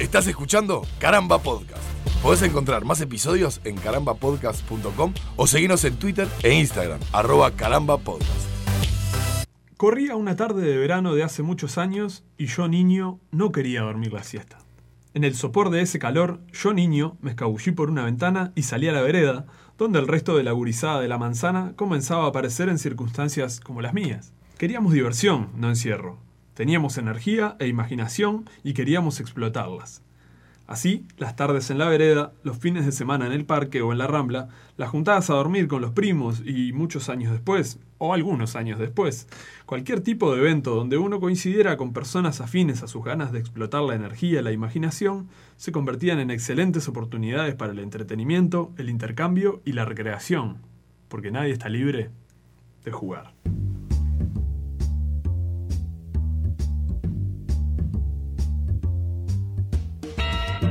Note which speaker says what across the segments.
Speaker 1: Estás escuchando Caramba Podcast. Podés encontrar más episodios en carambapodcast.com o seguirnos en Twitter e Instagram, arroba carambapodcast.
Speaker 2: Corría una tarde de verano de hace muchos años y yo niño no quería dormir la siesta. En el sopor de ese calor, yo niño me escabullí por una ventana y salí a la vereda, donde el resto de la gurizada de la manzana comenzaba a aparecer en circunstancias como las mías. Queríamos diversión, no encierro. Teníamos energía e imaginación y queríamos explotarlas. Así, las tardes en la vereda, los fines de semana en el parque o en la rambla, las juntadas a dormir con los primos y muchos años después, o algunos años después, cualquier tipo de evento donde uno coincidiera con personas afines a sus ganas de explotar la energía y la imaginación, se convertían en excelentes oportunidades para el entretenimiento, el intercambio y la recreación, porque nadie está libre de jugar.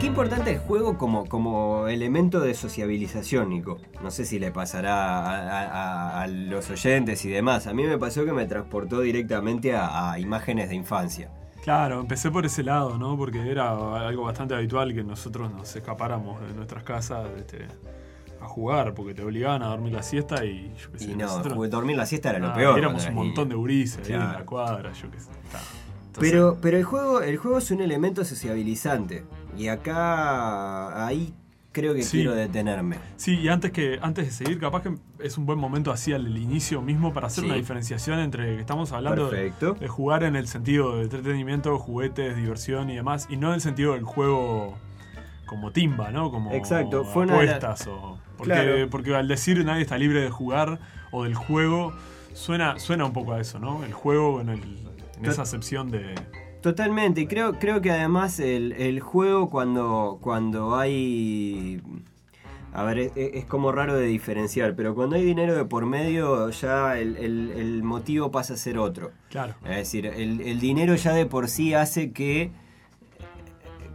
Speaker 3: Qué importante el juego como, como elemento de sociabilización, Nico. No sé si le pasará a, a- a los oyentes y demás. A mí me pasó que me transportó directamente a, a imágenes de infancia.
Speaker 2: Claro, empecé por ese lado, ¿no? Porque era algo bastante habitual que nosotros nos escapáramos de nuestras casas este, a jugar, porque te obligaban a dormir la siesta y yo qué sé.
Speaker 3: Y no,
Speaker 2: nosotros-
Speaker 3: dormir la siesta era lo
Speaker 2: nada,
Speaker 3: peor.
Speaker 2: Éramos un montón de gurises ahí en
Speaker 3: Claro.
Speaker 2: la cuadra, yo qué sé. está. Entonces,
Speaker 3: Pero, pero el juego, el juego es un elemento sociabilizante. Y acá ahí creo que
Speaker 2: Sí.
Speaker 3: quiero detenerme.
Speaker 2: Sí, y antes que antes de seguir, capaz que es un buen momento así al inicio mismo para hacer
Speaker 3: Sí.
Speaker 2: una diferenciación entre que estamos hablando de, jugar en el sentido de entretenimiento, juguetes, diversión y demás, y no en el sentido del juego como timba, ¿no? Como
Speaker 3: Exacto, fue una
Speaker 2: apuestas o porque,
Speaker 3: Claro.
Speaker 2: porque al decir nadie está libre de jugar o del juego suena suena un poco a eso, ¿no? El juego en, el, en esa acepción de
Speaker 3: Totalmente, y creo, creo que además el, el juego cuando, cuando hay... A ver, es, es como raro de diferenciar, pero cuando hay dinero de por medio ya el, el- el motivo pasa a ser otro.
Speaker 2: claro.
Speaker 3: Es decir, el, el dinero ya de por sí hace que,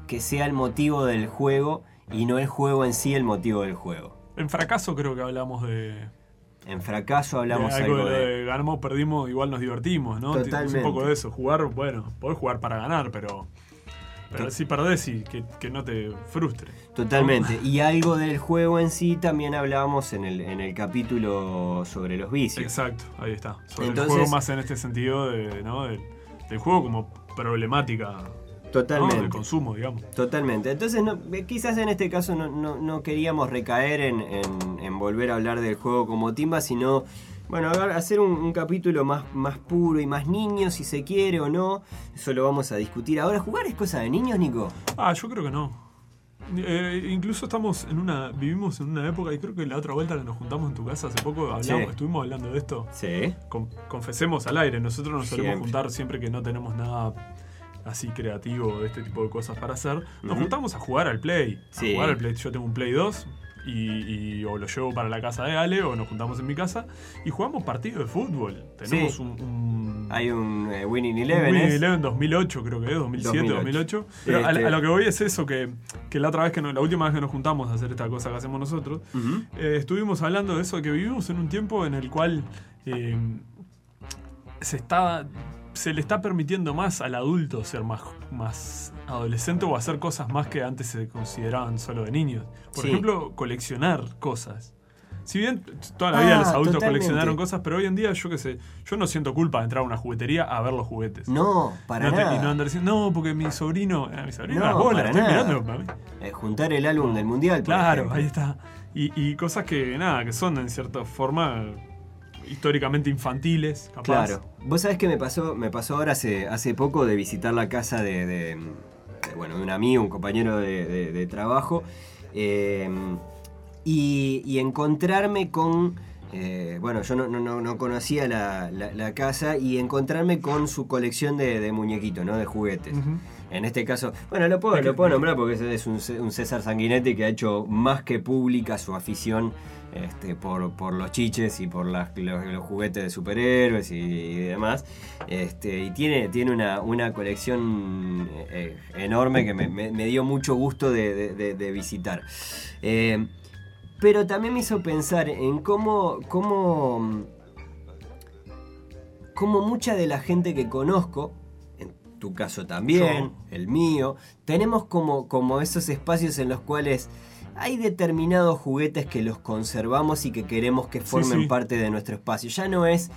Speaker 3: que sea el motivo del juego y no el juego en sí el motivo del juego.
Speaker 2: En fracaso creo que hablamos de
Speaker 3: En fracaso hablamos
Speaker 2: de
Speaker 3: algo,
Speaker 2: algo de,
Speaker 3: de...
Speaker 2: ganamos, perdimos, igual nos divertimos, ¿no?
Speaker 3: Totalmente.
Speaker 2: Es un poco de eso. Jugar, bueno, podés jugar para ganar, pero. Pero si perdés y que, que no te frustre.
Speaker 3: Totalmente. Y algo del juego en sí también hablábamos en el, en el capítulo sobre los vicios.
Speaker 2: Exacto, ahí está. Sobre
Speaker 3: Entonces-
Speaker 2: el juego más en este sentido de, ¿no? del, del juego como problemática ¿no?
Speaker 3: Totalmente.
Speaker 2: del consumo, digamos.
Speaker 3: Totalmente. Entonces, no- eh, quizás en este caso no, no- no queríamos recaer en, en- en volver a hablar del juego como timba, sino, bueno, hacer un, un capítulo más, más puro y más niño, si se quiere o no. Eso lo vamos a discutir. Ahora, ¿jugar es cosa de niños, Nico?
Speaker 2: Ah, yo creo que no. Eh, incluso estamos en una. vivimos en una época, y creo que la otra vuelta que nos juntamos en tu casa hace poco hablamos,
Speaker 3: Sí.
Speaker 2: estuvimos hablando de esto.
Speaker 3: Sí.
Speaker 2: Con- confesemos al aire, nosotros nos solemos
Speaker 3: Siempre.
Speaker 2: juntar siempre que no tenemos nada así creativo, este tipo de cosas para hacer. Nos juntamos a jugar al Play.
Speaker 3: Sí.
Speaker 2: A jugar al Play. Yo tengo un Play 2 y, y o lo llevo para la casa de Ale o nos juntamos en mi casa y jugamos partidos de fútbol. Tenemos
Speaker 3: Sí.
Speaker 2: un, un-
Speaker 3: Hay un eh, Winning
Speaker 2: un
Speaker 3: Eleven.
Speaker 2: Winning. Eleven 2008 creo que es, 2007,
Speaker 3: 2008.
Speaker 2: 2008. Pero a,
Speaker 3: Este-
Speaker 2: a lo que voy es eso, que, que la otra vez que no- la última vez que nos juntamos a hacer esta cosa que hacemos nosotros, eh, estuvimos hablando de eso, que vivimos en un tiempo en el cual eh, se está se le está permitiendo más al adulto ser más, más adolescente o hacer cosas más que antes se consideraban solo de niños. Por
Speaker 3: Sí.
Speaker 2: ejemplo, coleccionar cosas. Si bien toda la vida
Speaker 3: Ah,
Speaker 2: los adultos
Speaker 3: totalmente.
Speaker 2: coleccionaron cosas, pero hoy en día yo qué sé, yo no siento culpa de entrar a una juguetería a ver los juguetes.
Speaker 3: No, para
Speaker 2: No te-
Speaker 3: nada.
Speaker 2: y no andar diciendo, no, porque mi sobrino, eh, mi sobrino
Speaker 3: No,
Speaker 2: las bolas,
Speaker 3: para
Speaker 2: estoy
Speaker 3: nada.
Speaker 2: mirando, mami".
Speaker 3: Eh, juntar el álbum del mundial.
Speaker 2: Claro, ahí está. Y, y cosas que, nada, que son en cierta forma históricamente infantiles, capaz.
Speaker 3: Claro. Vos sabés que me pasó, me pasó ahora hace, hace poco de visitar la casa de, de- de, bueno, de un amigo, un compañero de, de- trabajo, eh, y, y encontrarme con. eh, bueno, yo no, no- no- no conocía la, la- la casa y encontrarme con su colección de, de muñequitos, ¿no? De juguetes. En este caso, bueno, lo puedo, lo puedo nombrar porque es un, César Sanguinetti que ha hecho más que pública su afición este, por, por los chiches y por las- los, los juguetes de superhéroes y, y demás. Este, y tiene, tiene una, una colección eh, enorme que me, me- me dio mucho gusto de, de- de- de visitar. Eh, pero también me hizo pensar en cómo, cómo, cómo mucha de la gente que conozco, tu caso también,
Speaker 2: Yo.
Speaker 3: el mío. Tenemos como, como esos espacios en los cuales hay determinados juguetes que los conservamos y que queremos que formen
Speaker 2: sí.
Speaker 3: parte de nuestro espacio. Ya no es.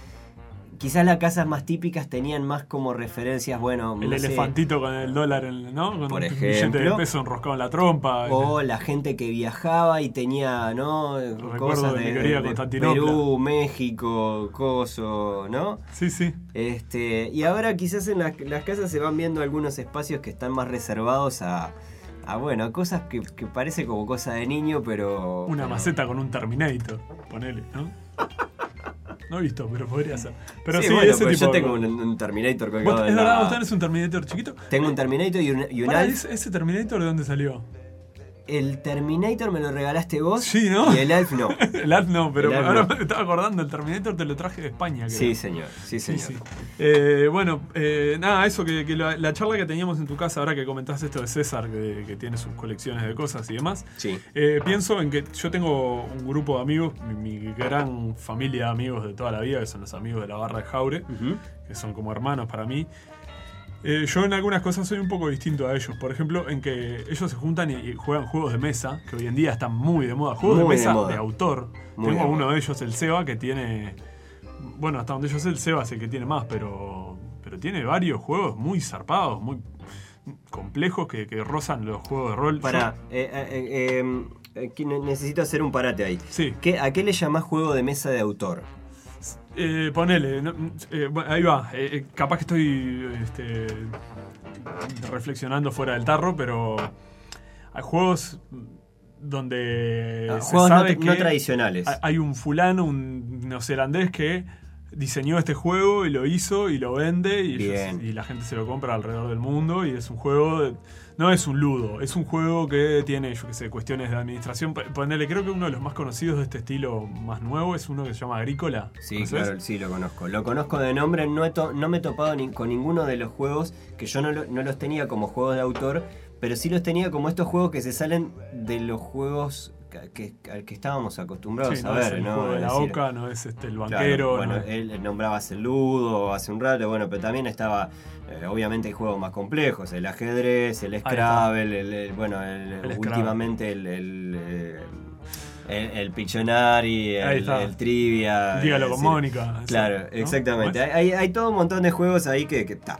Speaker 3: Quizás las casas más típicas tenían más como referencias, bueno,
Speaker 2: El
Speaker 3: no sé,
Speaker 2: elefantito con el dólar, en- ¿no? Con
Speaker 3: Por
Speaker 2: un billete de
Speaker 3: ejemplo.
Speaker 2: peso enroscado en la trompa.
Speaker 3: O la gente que viajaba y tenía, ¿no? Cosas
Speaker 2: de.
Speaker 3: Perú, México, Coso, ¿no?
Speaker 2: Sí, sí.
Speaker 3: Este, y ahora quizás en las, las casas se van viendo algunos espacios que están más reservados a, a bueno, cosas que, que parece como cosa de niño, pero...
Speaker 2: Una
Speaker 3: pero-
Speaker 2: maceta con un Terminator, ponele, ¿no? No he visto, pero podría ser. Pero sí,
Speaker 3: bueno,
Speaker 2: ese tipo
Speaker 3: yo tengo un, un Terminator
Speaker 2: ¿Vos-
Speaker 3: colgado
Speaker 2: ¿Es verdad? ¿Vos tenés un Terminator chiquito?
Speaker 3: Tengo un Terminator y un, y un
Speaker 2: Pará,
Speaker 3: Alf.
Speaker 2: ¿ese, ese Terminator de dónde salió?
Speaker 3: El Terminator me lo regalaste vos.
Speaker 2: Sí, ¿no?
Speaker 3: Y el Alf no.
Speaker 2: El Alf no, pero
Speaker 3: Alf
Speaker 2: ahora
Speaker 3: no.
Speaker 2: me estaba acordando, el Terminator te lo traje de España. creo.
Speaker 3: Sí, señor. Sí, señor.
Speaker 2: sí. Eh, bueno, eh, nada, eso que, que la, la charla que teníamos en tu casa, ahora que comentaste esto de César, que, que tiene sus colecciones de cosas y demás,
Speaker 3: Sí.
Speaker 2: eh, pienso en que yo tengo un grupo de amigos, mi, mi gran familia de amigos de toda la vida, que son los amigos de la barra de Jaure, que son como hermanos para mí. Eh, yo en algunas cosas soy un poco distinto a ellos. Por ejemplo, en que ellos se juntan y, y juegan juegos de mesa, que hoy en día están muy de moda. Juegos
Speaker 3: Muy
Speaker 2: de mesa de, autor.
Speaker 3: Muy
Speaker 2: Tengo
Speaker 3: de
Speaker 2: uno
Speaker 3: moda.
Speaker 2: de ellos, el Seba, que tiene. Bueno, hasta donde yo sé, el Seba es el que tiene más, pero. Pero tiene varios juegos muy zarpados, muy complejos que, que rozan los juegos de rol.
Speaker 3: Para,
Speaker 2: Yo-
Speaker 3: eh, eh, eh, eh, que ne- necesito hacer un parate ahí.
Speaker 2: sí,
Speaker 3: ¿Qué, ¿A qué le llamás juego de mesa de autor?
Speaker 2: Eh, ponele. no, eh, ahí va. eh, eh, capaz que estoy este, reflexionando fuera del tarro, pero hay juegos donde
Speaker 3: Ah,
Speaker 2: se
Speaker 3: juegos no,
Speaker 2: sabe
Speaker 3: tra-
Speaker 2: que
Speaker 3: no tradicionales.
Speaker 2: hay- hay un fulano, un neozelandés que diseñó este juego y lo hizo y lo vende y, ellos-
Speaker 3: Bien.
Speaker 2: y la gente se lo compra alrededor del mundo y es un juego, de- no es un ludo, es un juego que tiene, yo qué sé, cuestiones de administración. P- Ponele, creo que uno de los más conocidos de este estilo más nuevo es uno que se llama Agrícola.
Speaker 3: Sí,
Speaker 2: ¿Conoces?
Speaker 3: claro, sí lo conozco. Lo conozco de nombre, no, he to- no me he topado ni- con ninguno de los juegos que yo no, lo- no los tenía como juegos de autor, pero sí los tenía como estos juegos que se salen de los juegos que, al que estábamos acostumbrados
Speaker 2: Sí,
Speaker 3: a
Speaker 2: no
Speaker 3: ver,
Speaker 2: es el
Speaker 3: ¿no?
Speaker 2: juego de la
Speaker 3: decir,
Speaker 2: Oca, no es este el
Speaker 3: Claro,
Speaker 2: banquero.
Speaker 3: bueno,
Speaker 2: no-
Speaker 3: él nombrabas el ludo hace un rato, bueno, pero también estaba, eh, obviamente hay juegos más complejos, el ajedrez, el. Scrabble, el, el- bueno, el- últimamente el, el, eh, el, el Pictionary, el, el Trivia.
Speaker 2: Dígalo con Mónica.
Speaker 3: Claro,
Speaker 2: ¿no?
Speaker 3: exactamente. Hay, hay todo un montón de juegos ahí que está.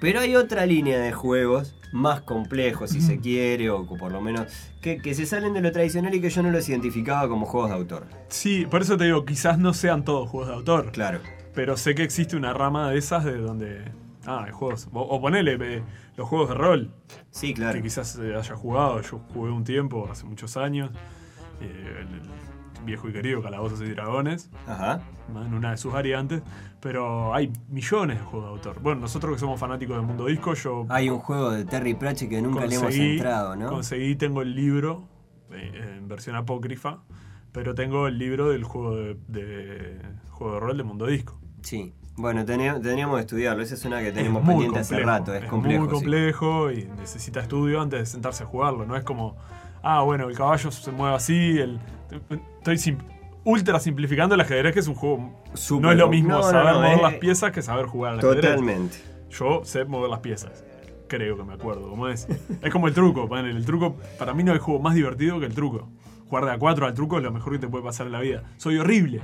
Speaker 3: Pero hay otra línea de juegos más complejos, si se quiere, o por lo menos que, que se salen de lo tradicional y que yo no los identificaba como juegos de autor.
Speaker 2: Sí, por eso te digo, quizás no sean todos juegos de autor.
Speaker 3: Claro.
Speaker 2: Pero sé que existe una rama de esas de donde. Ah, hay juegos. O, o ponele eh, los juegos de rol.
Speaker 3: Sí, claro.
Speaker 2: Que quizás eh, haya jugado. Yo jugué un tiempo, hace muchos años. eh, el, el viejo y querido Calabozos y Dragones.
Speaker 3: Ajá.
Speaker 2: En una de sus variantes. Pero hay millones de juegos de autor. Bueno, nosotros que somos fanáticos del mundo disco, yo.
Speaker 3: Hay un juego de Terry Pratchett que nunca le hemos entrado, ¿no?
Speaker 2: Conseguí, tengo el libro eh, en versión apócrifa. Pero tengo el libro del juego de, de- juego de rol de mundo disco.
Speaker 3: Sí. Bueno, teníamos, que estudiarlo. Esa es una que tenemos
Speaker 2: es muy
Speaker 3: pendiente hace
Speaker 2: complejo,
Speaker 3: rato. Es, complejo.
Speaker 2: muy
Speaker 3: sí.
Speaker 2: complejo y necesita estudio antes de sentarse a jugarlo. No es como, ah, bueno, el caballo se mueve así. El... Estoy sim- ultra simplificando el ajedrez, que es un juego.
Speaker 3: Súper
Speaker 2: no es lo mismo
Speaker 3: no, no,
Speaker 2: saber
Speaker 3: no,
Speaker 2: mover
Speaker 3: es-
Speaker 2: las piezas que saber jugar al ajedrez.
Speaker 3: Totalmente.
Speaker 2: Yo sé mover las piezas. Creo que me acuerdo cómo es. Es como el truco. ponele, El truco, para mí no hay juego más divertido que el truco. Jugar de a 4 al truco es lo mejor que te puede pasar en la vida. Soy horrible.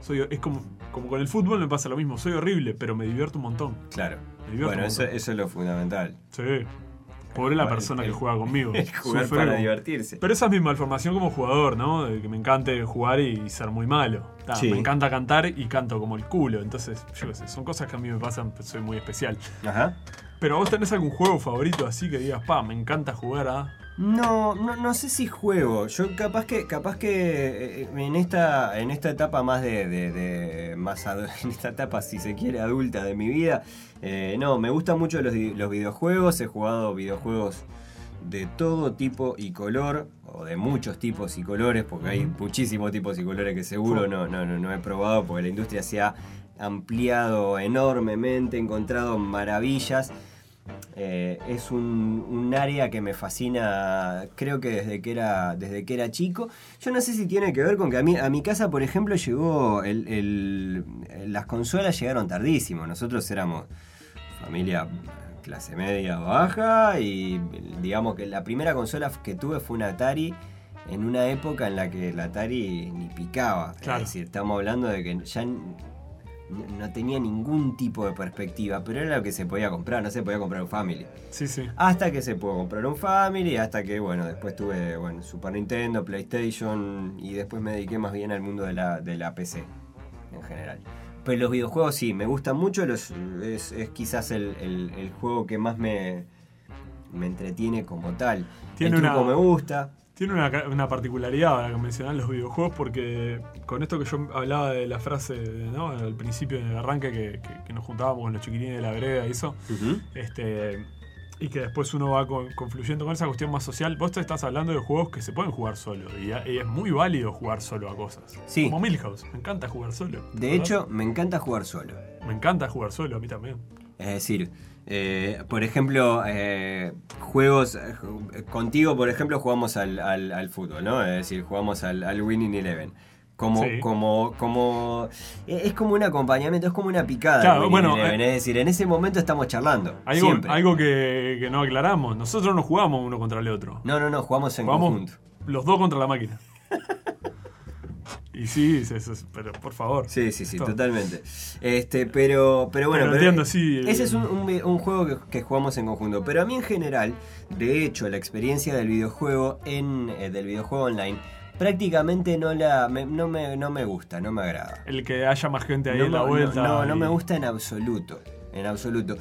Speaker 2: Soy, es como, como con el fútbol me pasa lo mismo. Soy horrible, pero me divierto un montón.
Speaker 3: Claro.
Speaker 2: Me divierto
Speaker 3: Bueno,
Speaker 2: un
Speaker 3: eso, eso es lo fundamental.
Speaker 2: Sí. Pobre la persona
Speaker 3: el-
Speaker 2: que juega conmigo.
Speaker 3: Es jugar para
Speaker 2: como-
Speaker 3: divertirse.
Speaker 2: Pero esa es mi malformación como jugador, ¿no? De que me encante jugar y ser muy malo. Ta,
Speaker 3: Sí.
Speaker 2: Me encanta cantar y canto como el culo. Entonces, yo qué sé, son cosas que a mí me pasan, pues soy muy especial.
Speaker 3: Ajá.
Speaker 2: Pero vos tenés algún juego favorito así que digas, pa, me encanta jugar a.
Speaker 3: No, no, no sé si juego. Yo capaz que, capaz que eh, en esta, en esta etapa más de, de- de- más en esta etapa, si se quiere, adulta de mi vida, eh, no, me gustan mucho los videojuegos. He jugado videojuegos de todo tipo y color, o de muchos tipos y colores, porque hay muchísimos tipos y colores que seguro no, no, no, no he probado, porque la industria se ha ampliado enormemente, he encontrado maravillas. Eh, es un, un área que me fascina, creo que desde que era desde que era chico. Yo no sé si tiene que ver con que a, mí, a mi casa, por ejemplo, llegó el, el- las consolas llegaron tardísimo. Nosotros éramos familia clase media o baja y digamos que la primera consola que tuve fue una Atari en una época en la que la Atari ni picaba.
Speaker 2: Claro.
Speaker 3: Es decir, estamos hablando de que ya no tenía ningún tipo de perspectiva, pero era lo que se podía comprar, no se podía comprar un Family.
Speaker 2: Sí, sí.
Speaker 3: Hasta que se pudo comprar un Family, hasta que, bueno, después tuve, bueno, Super Nintendo, PlayStation y después me dediqué más bien al mundo de la, de la PC en general. Pero los videojuegos sí, me gustan mucho, los, es, es quizás el, el- el juego que más me, me entretiene como tal.
Speaker 2: Tiene
Speaker 3: el truco
Speaker 2: una-
Speaker 3: me gusta.
Speaker 2: Tiene una, una particularidad ahora que mencionan los videojuegos porque con esto que yo hablaba de la frase ¿no? al principio en el arranque que, que- que nos juntábamos con los chiquilines de la vereda y eso, este, y que después uno va con- confluyendo con esa cuestión más social, vos te estás hablando de juegos que se pueden jugar solo y, es muy válido jugar solo a cosas.
Speaker 3: Sí.
Speaker 2: Como Milhouse, me encanta jugar solo.
Speaker 3: De
Speaker 2: ¿verdad?
Speaker 3: hecho, me encanta jugar solo.
Speaker 2: me encanta jugar solo, a mí también.
Speaker 3: Es decir, eh, por ejemplo, eh, juegos. eh, contigo, por ejemplo, jugamos al, al- al fútbol, ¿no? Es decir, jugamos al, al Winning Eleven. Como,
Speaker 2: Sí.
Speaker 3: como, como. eh, Es como un acompañamiento, es como una picada.
Speaker 2: Claro, bueno,
Speaker 3: Eleven,
Speaker 2: eh,
Speaker 3: es decir, en ese momento estamos charlando.
Speaker 2: Algo,
Speaker 3: siempre.
Speaker 2: algo que, que no aclaramos, nosotros no jugamos uno contra el otro.
Speaker 3: No, no, no, jugamos en
Speaker 2: Jugamos
Speaker 3: conjunto.
Speaker 2: los dos contra la máquina. y sí, es- es- es- pero por favor.
Speaker 3: Sí, sí, sí, totalmente. Este, pero, pero bueno,
Speaker 2: Pero
Speaker 3: pero
Speaker 2: entiendo, sí,
Speaker 3: Ese
Speaker 2: eh,
Speaker 3: es un, un juego que, que jugamos en conjunto. Pero a mí en general, de hecho, la experiencia del videojuego en eh, del videojuego online prácticamente no la me- no, me, no me gusta, no me agrada.
Speaker 2: El que haya más gente ahí
Speaker 3: No,
Speaker 2: en la
Speaker 3: no,
Speaker 2: vuelta.
Speaker 3: no, no
Speaker 2: y-
Speaker 3: me gusta en absoluto. En absoluto.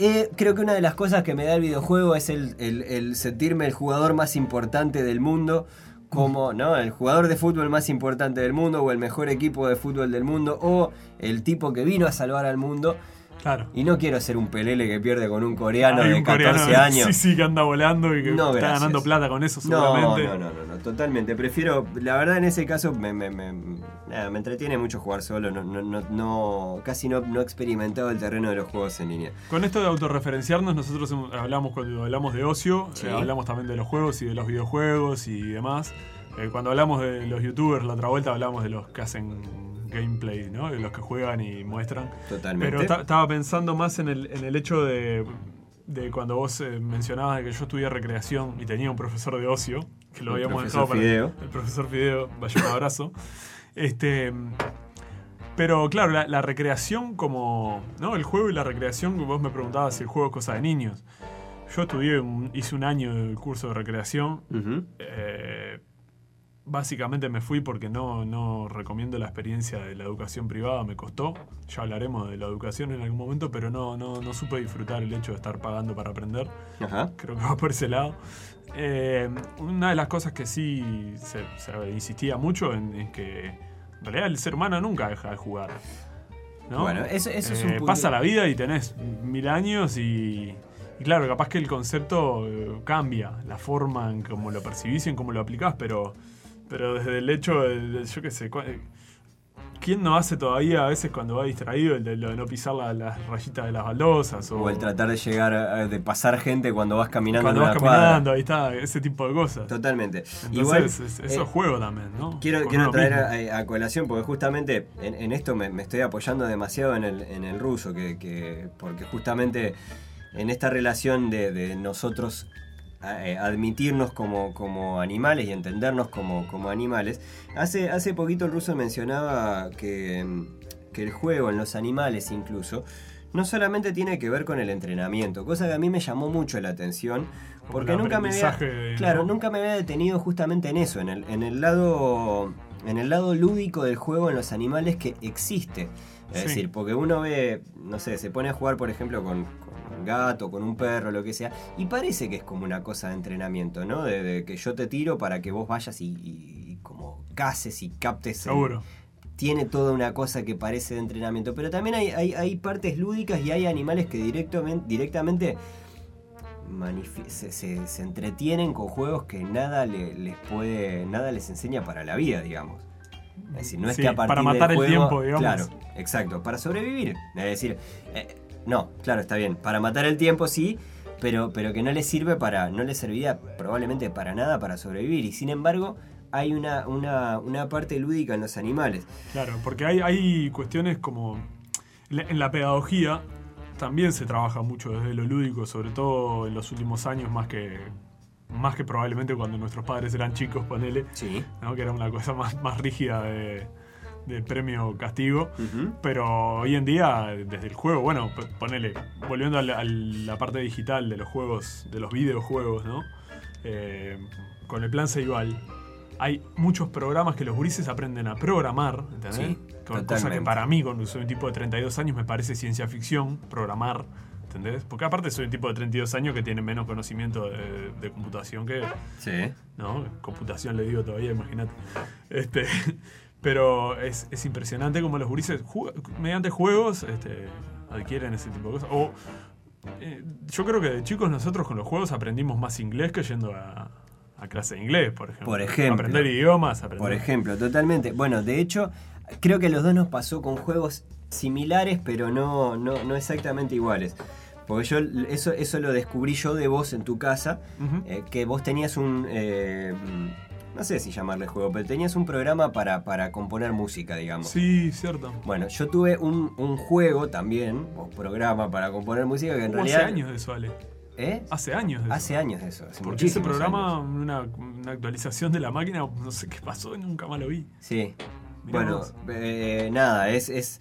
Speaker 3: Eh, creo que una de las cosas que me da el videojuego es el, el- el sentirme el jugador más importante del mundo. Como, ¿no? El jugador de fútbol más importante del mundo, o el mejor equipo de fútbol del mundo, o el tipo que vino a salvar al mundo.
Speaker 2: Claro.
Speaker 3: Y no quiero ser un pelele que pierde con un coreano
Speaker 2: Hay
Speaker 3: de
Speaker 2: un
Speaker 3: 14
Speaker 2: coreano,
Speaker 3: años.
Speaker 2: Sí, sí, que anda volando y que
Speaker 3: No,
Speaker 2: está ganando plata con eso,
Speaker 3: No,
Speaker 2: seguramente.
Speaker 3: no, no, no, no, totalmente. Prefiero, la verdad en ese caso me, me, me, nada, me entretiene mucho jugar solo, no, no, no, no- casi no, no he experimentado el terreno de los juegos en línea.
Speaker 2: Con esto de autorreferenciarnos, nosotros hablamos cuando hablamos de ocio,
Speaker 3: Sí.
Speaker 2: eh, hablamos también de los juegos y de los videojuegos y demás. Eh, cuando hablamos de los youtubers, la otra vuelta hablamos de los que hacen gameplay, ¿no? De los que juegan y muestran.
Speaker 3: Totalmente.
Speaker 2: Pero ta- estaba pensando más en el, en el hecho de, de cuando vos eh, mencionabas de que yo estudié recreación y tenía un profesor de ocio, que lo
Speaker 3: El
Speaker 2: habíamos dejado para
Speaker 3: Fideo.
Speaker 2: el profesor Fideo, vaya un abrazo. Este, pero claro, la, la recreación como, ¿no? El juego y la recreación, vos me preguntabas si el juego es cosa de niños. Yo estudié, un- hice un año el curso de recreación. Eh, básicamente me fui porque no, no recomiendo la experiencia de la educación privada, me costó. Ya hablaremos de la educación en algún momento, pero no, no, no supe disfrutar el hecho de estar pagando para aprender.
Speaker 3: Ajá.
Speaker 2: Creo que va por ese lado. Eh, una de las cosas que sí se, se insistía mucho en, en que en realidad el ser humano nunca deja de jugar. ¿no?
Speaker 3: Bueno, eso, eso es
Speaker 2: Eh,
Speaker 3: un punto.
Speaker 2: Pasa la vida y tenés mil años y, y claro, capaz que el concepto eh, cambia, la forma en cómo lo percibís y en cómo lo aplicás, pero, pero desde el hecho de, yo qué sé, eh, ¿quién no hace todavía a veces cuando va distraído el de, lo de no pisar la- las rayitas de las baldosas? O,
Speaker 3: O el tratar de llegar, a- de pasar gente cuando vas caminando
Speaker 2: cuando
Speaker 3: en
Speaker 2: vas
Speaker 3: una cuadra.
Speaker 2: caminando, ahí está, ese tipo de cosas.
Speaker 3: Totalmente.
Speaker 2: Entonces,
Speaker 3: Igual,
Speaker 2: es- eso
Speaker 3: eh,
Speaker 2: es juego también, ¿no?
Speaker 3: Quiero,
Speaker 2: Con
Speaker 3: quiero traer a, a colación, porque justamente en, en esto me, me estoy apoyando demasiado en el, en el ruso, que, que- porque justamente en esta relación de, de nosotros eh, admitirnos como, como animales y entendernos como, como animales, hace, hace poquito el ruso mencionaba que, que el juego en los animales incluso no solamente tiene que ver con el entrenamiento, cosa que a mí me llamó mucho la atención, porque
Speaker 2: el
Speaker 3: nunca me había, claro,
Speaker 2: ¿no?
Speaker 3: nunca me había detenido justamente en eso, en el, en el lado en el lado lúdico del juego en los animales que existe. Es
Speaker 2: Sí.
Speaker 3: decir, porque uno ve, no sé, se pone a jugar, por ejemplo, con un gato, con un perro, lo que sea, y parece que es como una cosa de entrenamiento, ¿no? De, de que yo te tiro para que vos vayas y, y- y como cases y captes. el-
Speaker 2: Seguro.
Speaker 3: tiene toda una cosa que parece de entrenamiento. Pero también hay, hay, hay partes lúdicas y hay animales que directamente, se, se- se entretienen con juegos que nada le- les puede. nada les enseña para la vida, digamos. Es decir, no es
Speaker 2: Sí,
Speaker 3: que a partir
Speaker 2: para matar
Speaker 3: del
Speaker 2: el tiempo, digamos.
Speaker 3: Claro, exacto. Para sobrevivir. Es decir, eh, no, claro, está bien. Para matar el tiempo sí. Pero, pero que no les sirve para. no les serviría probablemente para nada para sobrevivir. Y sin embargo, hay una, una, una parte lúdica en los animales.
Speaker 2: Claro, porque hay, hay cuestiones como. En la- en la pedagogía, también se trabaja mucho desde lo lúdico, sobre todo en los últimos años, más que más que probablemente cuando nuestros padres eran chicos, ponele,
Speaker 3: Sí.
Speaker 2: ¿no? que era una cosa más, más rígida de, de premio-castigo.
Speaker 3: Ujú.
Speaker 2: Pero hoy en día, desde el juego, bueno, ponele, volviendo a la, a la parte digital de los juegos, de los videojuegos, ¿no? Eh, con el plan Ceibal, hay muchos programas que los gurises aprenden a programar, ¿entendés?
Speaker 3: Sí,
Speaker 2: Con- cosa que para mí, cuando soy un tipo de 32 años, me parece ciencia ficción, programar, ¿entendés? Porque aparte soy un tipo de 32 años que tiene menos conocimiento de, de computación que,
Speaker 3: Sí.
Speaker 2: ¿no? Computación le digo todavía, imagínate. Este, pero es, es impresionante como los gurises ju- mediante juegos este, adquieren ese tipo de cosas. O eh, yo creo que de chicos nosotros con los juegos aprendimos más inglés que yendo a, a clase de inglés, por ejemplo.
Speaker 3: Por ejemplo.
Speaker 2: Aprender idiomas, aprender.
Speaker 3: Por ejemplo, totalmente. Bueno, de hecho, creo que a los dos nos pasó con juegos similares, pero no, no, no exactamente iguales. Porque yo eso, eso lo descubrí yo de vos en tu casa, eh, que vos tenías un... eh, no sé si llamarle juego, pero tenías un programa para, para componer música, digamos.
Speaker 2: Sí, cierto.
Speaker 3: Bueno, yo tuve un, un juego también, o programa para componer música que en realidad...
Speaker 2: hace años de eso, Ale.
Speaker 3: ¿Eh?
Speaker 2: Hace años de eso.
Speaker 3: Hace años de eso.
Speaker 2: Porque ese programa, una, una actualización de la máquina, no sé qué pasó, nunca más lo vi.
Speaker 3: Sí.
Speaker 2: Mirá
Speaker 3: bueno, eh, nada, es, es.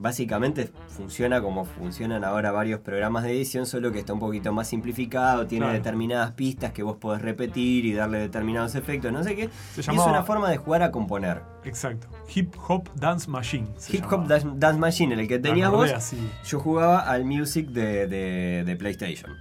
Speaker 3: Básicamente funciona como funcionan ahora varios programas de edición, solo que está un poquito más simplificado, tiene
Speaker 2: Claro.
Speaker 3: determinadas pistas que vos podés repetir y darle determinados efectos, no sé qué.
Speaker 2: Se
Speaker 3: Y
Speaker 2: llamaba-
Speaker 3: Es una forma de jugar a componer.
Speaker 2: Exacto. Hip Hop Dance Machine.
Speaker 3: Hip Hop. Dance, Dance Machine, en el que tenías vos,
Speaker 2: así.
Speaker 3: yo jugaba al Music de, de- de PlayStation.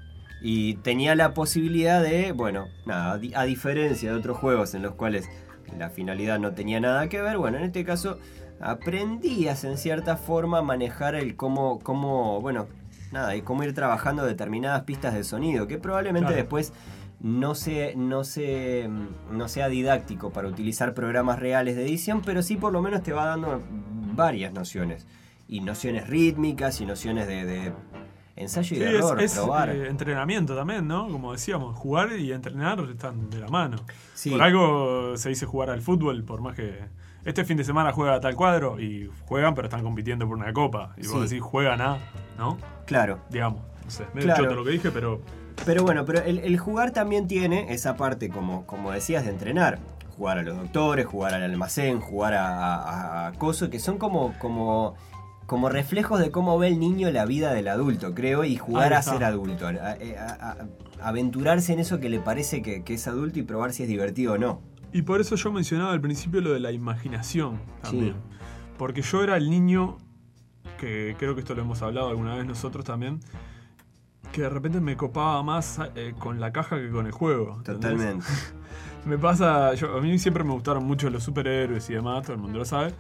Speaker 3: Y tenía la posibilidad de, bueno, nada, a diferencia de otros juegos en los cuales la finalidad no tenía nada que ver, bueno, en este caso aprendías en cierta forma a manejar el cómo, cómo bueno, nada, y cómo ir trabajando determinadas pistas de sonido, que probablemente
Speaker 2: Claro.
Speaker 3: después no, se, no, se, no sea didáctico para utilizar programas reales de edición, pero sí por lo menos te va dando varias nociones. Y nociones rítmicas y nociones de, de ensayo y
Speaker 2: Sí, es,
Speaker 3: error,
Speaker 2: es,
Speaker 3: probar.
Speaker 2: eh, entrenamiento también, ¿no? Como decíamos, jugar y entrenar están de la mano.
Speaker 3: Sí.
Speaker 2: Por algo se dice jugar al fútbol, por más que este fin de semana juega tal cuadro y juegan, pero están compitiendo por una copa. Y
Speaker 3: Sí.
Speaker 2: vos decís, juegan a, ¿no?
Speaker 3: Claro.
Speaker 2: Digamos, no sé, medio
Speaker 3: Claro.
Speaker 2: choto lo que dije, pero
Speaker 3: Pero bueno, pero el, el jugar también tiene esa parte, como, como decías, de entrenar. Jugar a los doctores, jugar al almacén, jugar a, a, a coso, que son como, como, como reflejos de cómo ve el niño la vida del adulto, creo, y jugar a ser adulto. A- a- a- aventurarse en eso que le parece que, que es adulto y probar si es divertido o no.
Speaker 2: Y por eso yo mencionaba al principio lo de la imaginación también.
Speaker 3: Sí.
Speaker 2: Porque yo era el niño, que creo que esto lo hemos hablado alguna vez nosotros también, que de repente me copaba más eh, con la caja que con el juego.
Speaker 3: Totalmente.
Speaker 2: Me pasa, yo, a mí siempre me gustaron mucho los superhéroes y demás, todo el mundo lo sabe.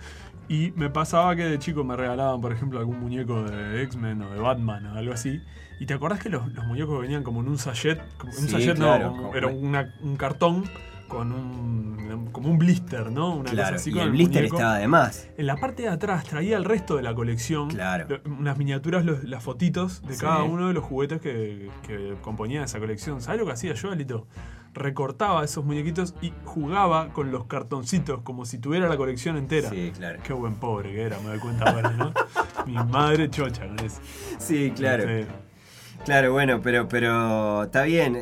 Speaker 2: Y me pasaba que de chico me regalaban, por ejemplo, algún muñeco de X-Men o de Batman o algo así. ¿Y te acordás que los, los muñecos venían como en un sachet? Como- un sachet
Speaker 3: claro,
Speaker 2: no, como- era una- un cartón con un, como un blister, ¿no? Una
Speaker 3: claro,
Speaker 2: cosa así
Speaker 3: y
Speaker 2: con
Speaker 3: el blister
Speaker 2: muñeco.
Speaker 3: estaba de más.
Speaker 2: En la parte de atrás traía el resto de la colección.
Speaker 3: Claro.
Speaker 2: Unas miniaturas, los- las fotitos de
Speaker 3: Sí.
Speaker 2: cada uno de los juguetes que, que componían esa colección. ¿Sabes lo que hacía yo, Alito? Recortaba esos muñequitos y jugaba con los cartoncitos como si tuviera la colección entera.
Speaker 3: Sí, claro.
Speaker 2: Qué buen pobre que era, me doy cuenta ahora, ¿no? Mi madre chocha con eso.
Speaker 3: Sí, claro.
Speaker 2: Este,
Speaker 3: Claro, bueno, pero, pero está bien. eh,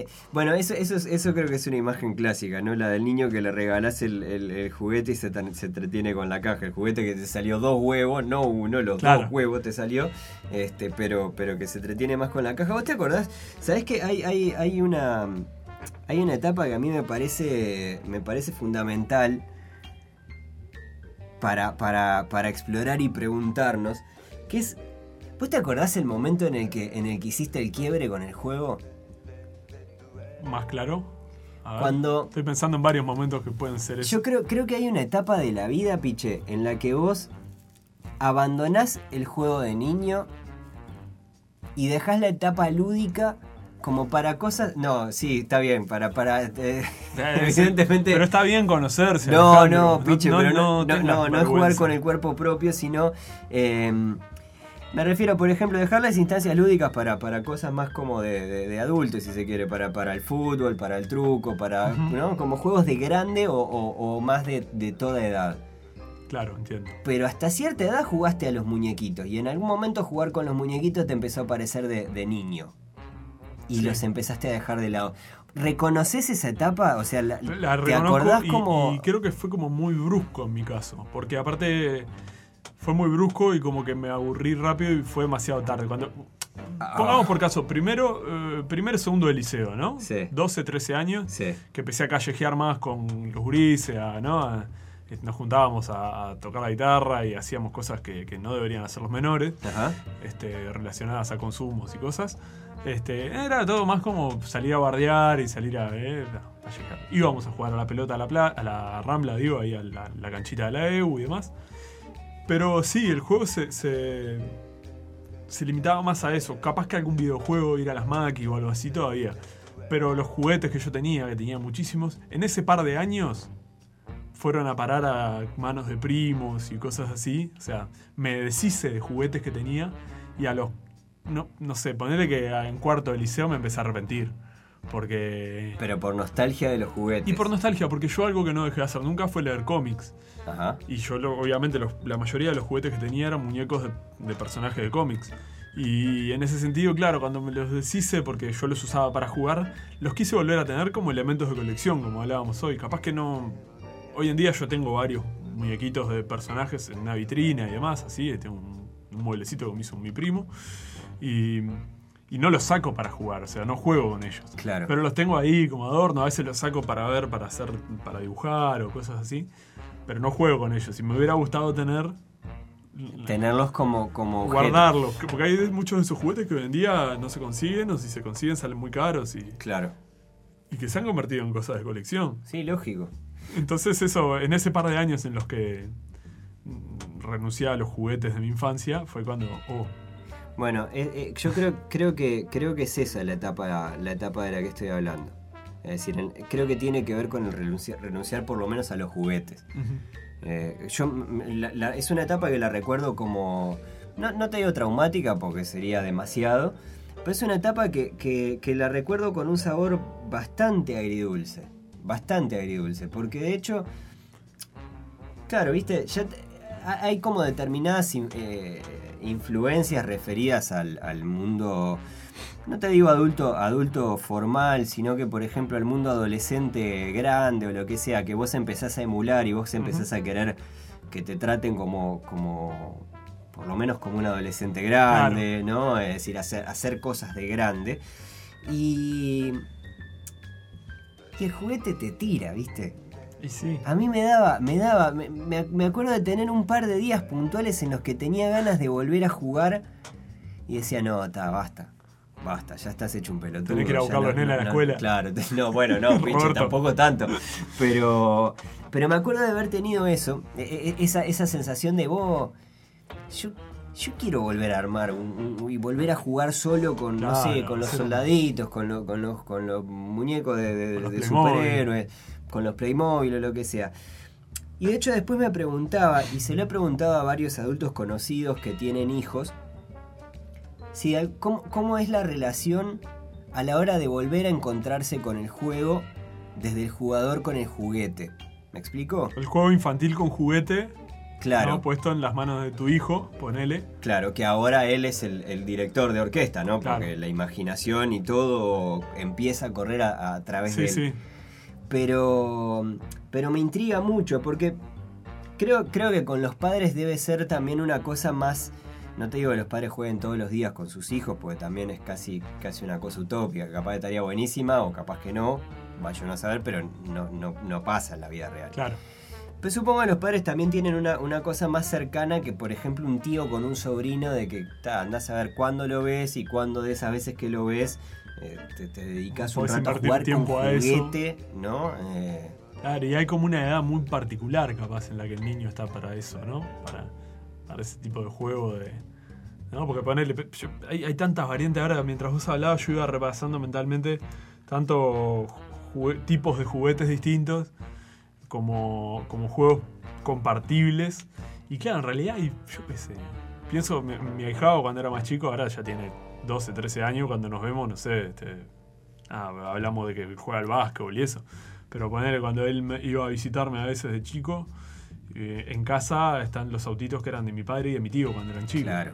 Speaker 3: eh, bueno, eso, eso, es- eso creo que es una imagen clásica, ¿no? La del niño que le regalás el, el- el juguete y se, se entretiene con la caja. El juguete que te salió dos huevos, no uno, los
Speaker 2: Claro.
Speaker 3: dos huevos te salió, este, pero, pero que se entretiene más con la caja. ¿Vos te acordás? ¿Sabés que hay, hay, hay una. Hay una etapa que a mí me parece. me parece fundamental para, para, para explorar y preguntarnos. Que es. ¿Vos te acordás el momento en el que, en el que hiciste el quiebre con el juego?
Speaker 2: ¿Más claro? A ver,
Speaker 3: Cuando-
Speaker 2: Estoy pensando en varios momentos que pueden ser eso.
Speaker 3: Yo creo, creo que hay una etapa de la vida, Piche, en la que vos abandonás el juego de niño y dejás la etapa lúdica como para cosas. No, sí, está bien, para. para eh, evidentemente.
Speaker 2: Pero está bien conocerse.
Speaker 3: No,
Speaker 2: Alejandro.
Speaker 3: no, Piche, pero no, no,
Speaker 2: tengas
Speaker 3: no, no es jugar con el cuerpo propio, sino. eh, me refiero, por ejemplo, dejar las instancias lúdicas para, para cosas más como de, de, de adultos, si se quiere, para, para el fútbol, para el truco, para. ¿no? Como juegos de grande o, o- o más de, de toda edad.
Speaker 2: Claro, entiendo.
Speaker 3: Pero hasta cierta edad jugaste a los muñequitos y en algún momento jugar con los muñequitos te empezó a parecer de, de niño. Y
Speaker 2: Sí.
Speaker 3: los empezaste a dejar de lado. ¿Reconoces esa etapa? O sea, la-
Speaker 2: La
Speaker 3: ¿te acordás
Speaker 2: y,
Speaker 3: como...
Speaker 2: y creo que fue como muy brusco en mi caso. Porque aparte fue muy brusco y como que me aburrí rápido y fue demasiado tarde. Cuando,
Speaker 3: Ah.
Speaker 2: pongamos por caso, primero, eh, primero y segundo de liceo, ¿no?
Speaker 3: Sí.
Speaker 2: 12, 13 años.
Speaker 3: Sí.
Speaker 2: Que empecé a callejear más con los gurises, a- ¿no? A- nos juntábamos a, a tocar la guitarra y hacíamos cosas que, que no deberían hacer los menores
Speaker 3: Ajá.
Speaker 2: este, relacionadas a consumos y cosas. Este, era todo más como salir a bardear y salir a, eh, a llegar. Íbamos a jugar a la pelota a la, pla- a la Rambla, digo, ahí a la, la canchita de la EU y demás. Pero sí, el juego se, se, se limitaba más a eso. Capaz que algún videojuego, ir a las máquinas o algo así todavía. Pero los juguetes que yo tenía, que tenía muchísimos, en ese par de años fueron a parar a manos de primos y cosas así. O sea, me deshice de juguetes que tenía y a los... No, no sé, ponerle que en cuarto de liceo me empecé a arrepentir. Porque...
Speaker 3: Pero por nostalgia de los juguetes.
Speaker 2: Y por nostalgia, porque yo algo que no dejé de hacer nunca fue leer cómics.
Speaker 3: Ajá.
Speaker 2: Y yo, lo- obviamente, los- la mayoría de los juguetes que tenía eran muñecos de, de personajes de cómics. Y en ese sentido, claro, cuando me los deshice, porque yo los usaba para jugar, los quise volver a tener como elementos de colección, como hablábamos hoy. Capaz que no. Hoy en día yo tengo varios muñequitos de personajes en una vitrina y demás, así. Tengo un, un mueblecito que me hizo mi primo. Y. Y no los saco para jugar, o sea, no juego con ellos.
Speaker 3: Claro.
Speaker 2: Pero los tengo ahí como adorno, a veces los saco para ver, para hacer, para dibujar o cosas así. Pero no juego con ellos. Si me hubiera gustado tener.
Speaker 3: Tenerlos como, como
Speaker 2: guardarlos. que- Porque hay muchos de esos juguetes que hoy en día no se consiguen, o si se consiguen salen muy caros y,
Speaker 3: Claro.
Speaker 2: y que se han convertido en cosas de colección.
Speaker 3: Sí, lógico.
Speaker 2: Entonces, eso, en ese par de años en los que renuncié a los juguetes de mi infancia, fue cuando. Oh,
Speaker 3: Bueno, eh, eh, yo creo, creo, que, creo que es esa la etapa, la etapa de la que estoy hablando. Es decir, en- creo que tiene que ver con el renunciar, renunciar por lo menos a los juguetes. Eh, yo, m- la- la- es una etapa que la recuerdo como, no, no te digo traumática porque sería demasiado, pero es una etapa que, que- que la recuerdo con un sabor bastante agridulce, bastante agridulce, porque de hecho, claro, viste, ya te- ha- hay como determinadas in- eh, influencias referidas al, al mundo, no te digo adulto, adulto formal, sino que por ejemplo al mundo adolescente grande o lo que sea, que vos empezás a emular y vos empezás a querer que te traten como, como por lo menos como un adolescente grande, ¿no? Es decir, hacer, hacer cosas de grande. Y, y el juguete te tira, ¿viste?
Speaker 2: Y sí.
Speaker 3: A mí me daba, me daba, me, me- acuerdo de tener un par de días puntuales en los que tenía ganas de volver a jugar y decía, no, está, basta. Basta, ya estás hecho un pelotudo.
Speaker 2: Tenés que ir a buscar
Speaker 3: no-
Speaker 2: los nenes a la
Speaker 3: no-
Speaker 2: escuela.
Speaker 3: Claro, no, bueno, no, pinche, tampoco tanto. Pero, pero me acuerdo de haber tenido eso, e- e- esa, esa sensación de vos, yo, yo quiero volver a armar un- un- y volver a jugar solo con, no sé, con los soldaditos, con, lo- con, los, con los muñecos de, superhéroes, con los Playmobil o lo que sea. Y de hecho después me preguntaba, y se lo he preguntado a varios adultos conocidos que tienen hijos, si, cómo, cómo es la relación a la hora de volver a encontrarse con el juego desde el jugador con el juguete. ¿Me explico?
Speaker 2: El juego infantil con juguete,
Speaker 3: Claro,
Speaker 2: ¿no? puesto en las manos de tu hijo, ponele.
Speaker 3: claro, que ahora él es el, el director de orquesta, ¿no?
Speaker 2: Claro.
Speaker 3: Porque la imaginación y todo empieza a correr a, a través de
Speaker 2: Sí,
Speaker 3: él.
Speaker 2: sí.
Speaker 3: Pero, pero me intriga mucho porque creo, creo que con los padres debe ser también una cosa más... No te digo que los padres jueguen todos los días con sus hijos, porque también es casi, casi una cosa utópica. Capaz estaría buenísima o capaz que no, vaya uno a saber, pero no, no, no pasa en la vida real.
Speaker 2: Claro.
Speaker 3: Pero supongo que los padres también tienen una, una cosa más cercana que, por ejemplo, un tío con un sobrino de que ta, andás a ver cuándo lo ves y cuándo de esas veces que lo ves eh, te, te dedicas un rato a jugar
Speaker 2: tiempo
Speaker 3: con
Speaker 2: a eso.
Speaker 3: juguete, ¿no? Eh,
Speaker 2: Claro, y hay como una edad muy particular capaz en la que el niño está para eso, ¿no? Para, para ese tipo de juego de... ¿no? Porque ponerle... yo- hay, hay tantas variantes ahora, mientras vos hablabas yo iba repasando mentalmente tanto jugue- tipos de juguetes distintos como, como juegos compartibles. Y claro, en realidad yo qué sé, pienso, mi, mi ahijado cuando era más chico, ahora ya tiene 12, 13 años, cuando nos vemos, no sé, este, ah, hablamos de que juega al básquetbol y eso. Pero ponerle cuando él me iba a visitarme a veces de chico, Eh, en casa están los autitos que eran de mi padre y de mi tío cuando eran chicos.
Speaker 3: Claro.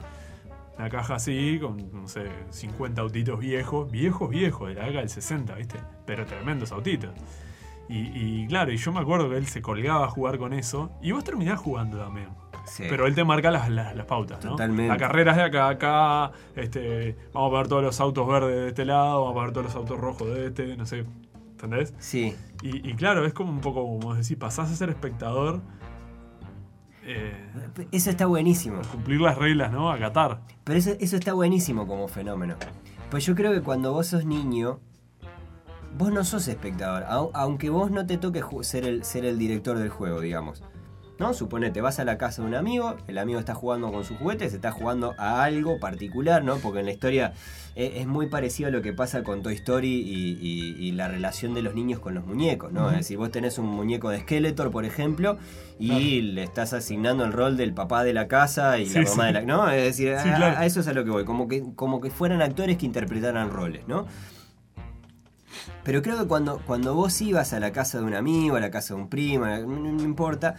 Speaker 2: Una caja así, con, no sé, 50 autitos viejos, viejos, viejos, de la década del 60, ¿viste? Pero tremendos autitos. Y, y claro, y yo me acuerdo que él se colgaba a jugar con eso, y vos terminás jugando también.
Speaker 3: Sí.
Speaker 2: Pero él te marca las, las, las pautas, ¿no?
Speaker 3: Totalmente.
Speaker 2: La carrera es de acá a acá, este, vamos a poner todos los autos verdes de este lado, vamos a poner todos los autos rojos de este, no sé, ¿entendés?
Speaker 3: Sí.
Speaker 2: Y, y claro, es como un poco como decir, pasás a ser espectador, eh,
Speaker 3: Eso está buenísimo.
Speaker 2: cumplir las reglas, ¿no? A Qatar.
Speaker 3: Pero eso, eso está buenísimo como fenómeno. Pues yo creo que cuando vos sos niño, vos no sos espectador. au- aunque vos no te toque ser el, ser el director del juego, digamos. ¿No? Suponete, vas a la casa de un amigo, el amigo está jugando con sus juguetes, está jugando a algo particular, ¿no? Porque en la historia eh, es muy parecido a lo que pasa con Toy Story y, y- y la relación de los niños con los muñecos, ¿no? Es decir, vos tenés un muñeco de Skeletor, por ejemplo, y le estás asignando el rol del papá de la casa y
Speaker 2: Sí,
Speaker 3: la mamá
Speaker 2: sí.
Speaker 3: de la... ¿No? Es decir,
Speaker 2: Sí,
Speaker 3: a,
Speaker 2: claro.
Speaker 3: a eso es a lo que voy, como que, como que fueran actores que interpretaran roles, ¿no? Pero creo que cuando, cuando vos ibas a la casa de un amigo, a la casa de un primo, no, no importa,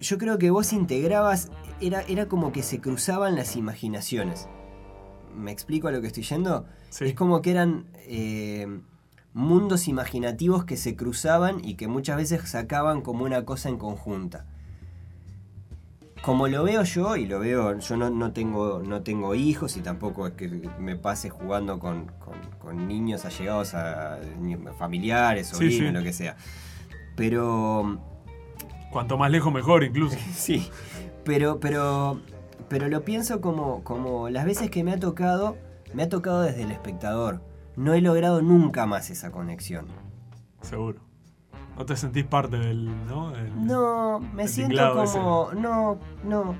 Speaker 3: yo creo que vos integrabas, era, era como que se cruzaban las imaginaciones. ¿Me explico a lo que estoy yendo?
Speaker 2: Sí.
Speaker 3: Es como que eran eh, mundos imaginativos que se cruzaban y que muchas veces sacaban como una cosa en conjunta. Como lo veo yo, y lo veo, yo no, no tengo, no tengo hijos y tampoco es que me pase jugando con, con- con niños allegados a familiares,
Speaker 2: Sí,
Speaker 3: sobrinos,
Speaker 2: sí.
Speaker 3: lo que sea. Pero
Speaker 2: Cuanto más lejos mejor, incluso.
Speaker 3: Sí, pero, pero, pero lo pienso como, como las veces que me ha tocado, me ha tocado desde el espectador. No he logrado nunca más esa conexión.
Speaker 2: Seguro. No te sentís parte del, ¿no?
Speaker 3: No, me siento como. No, no.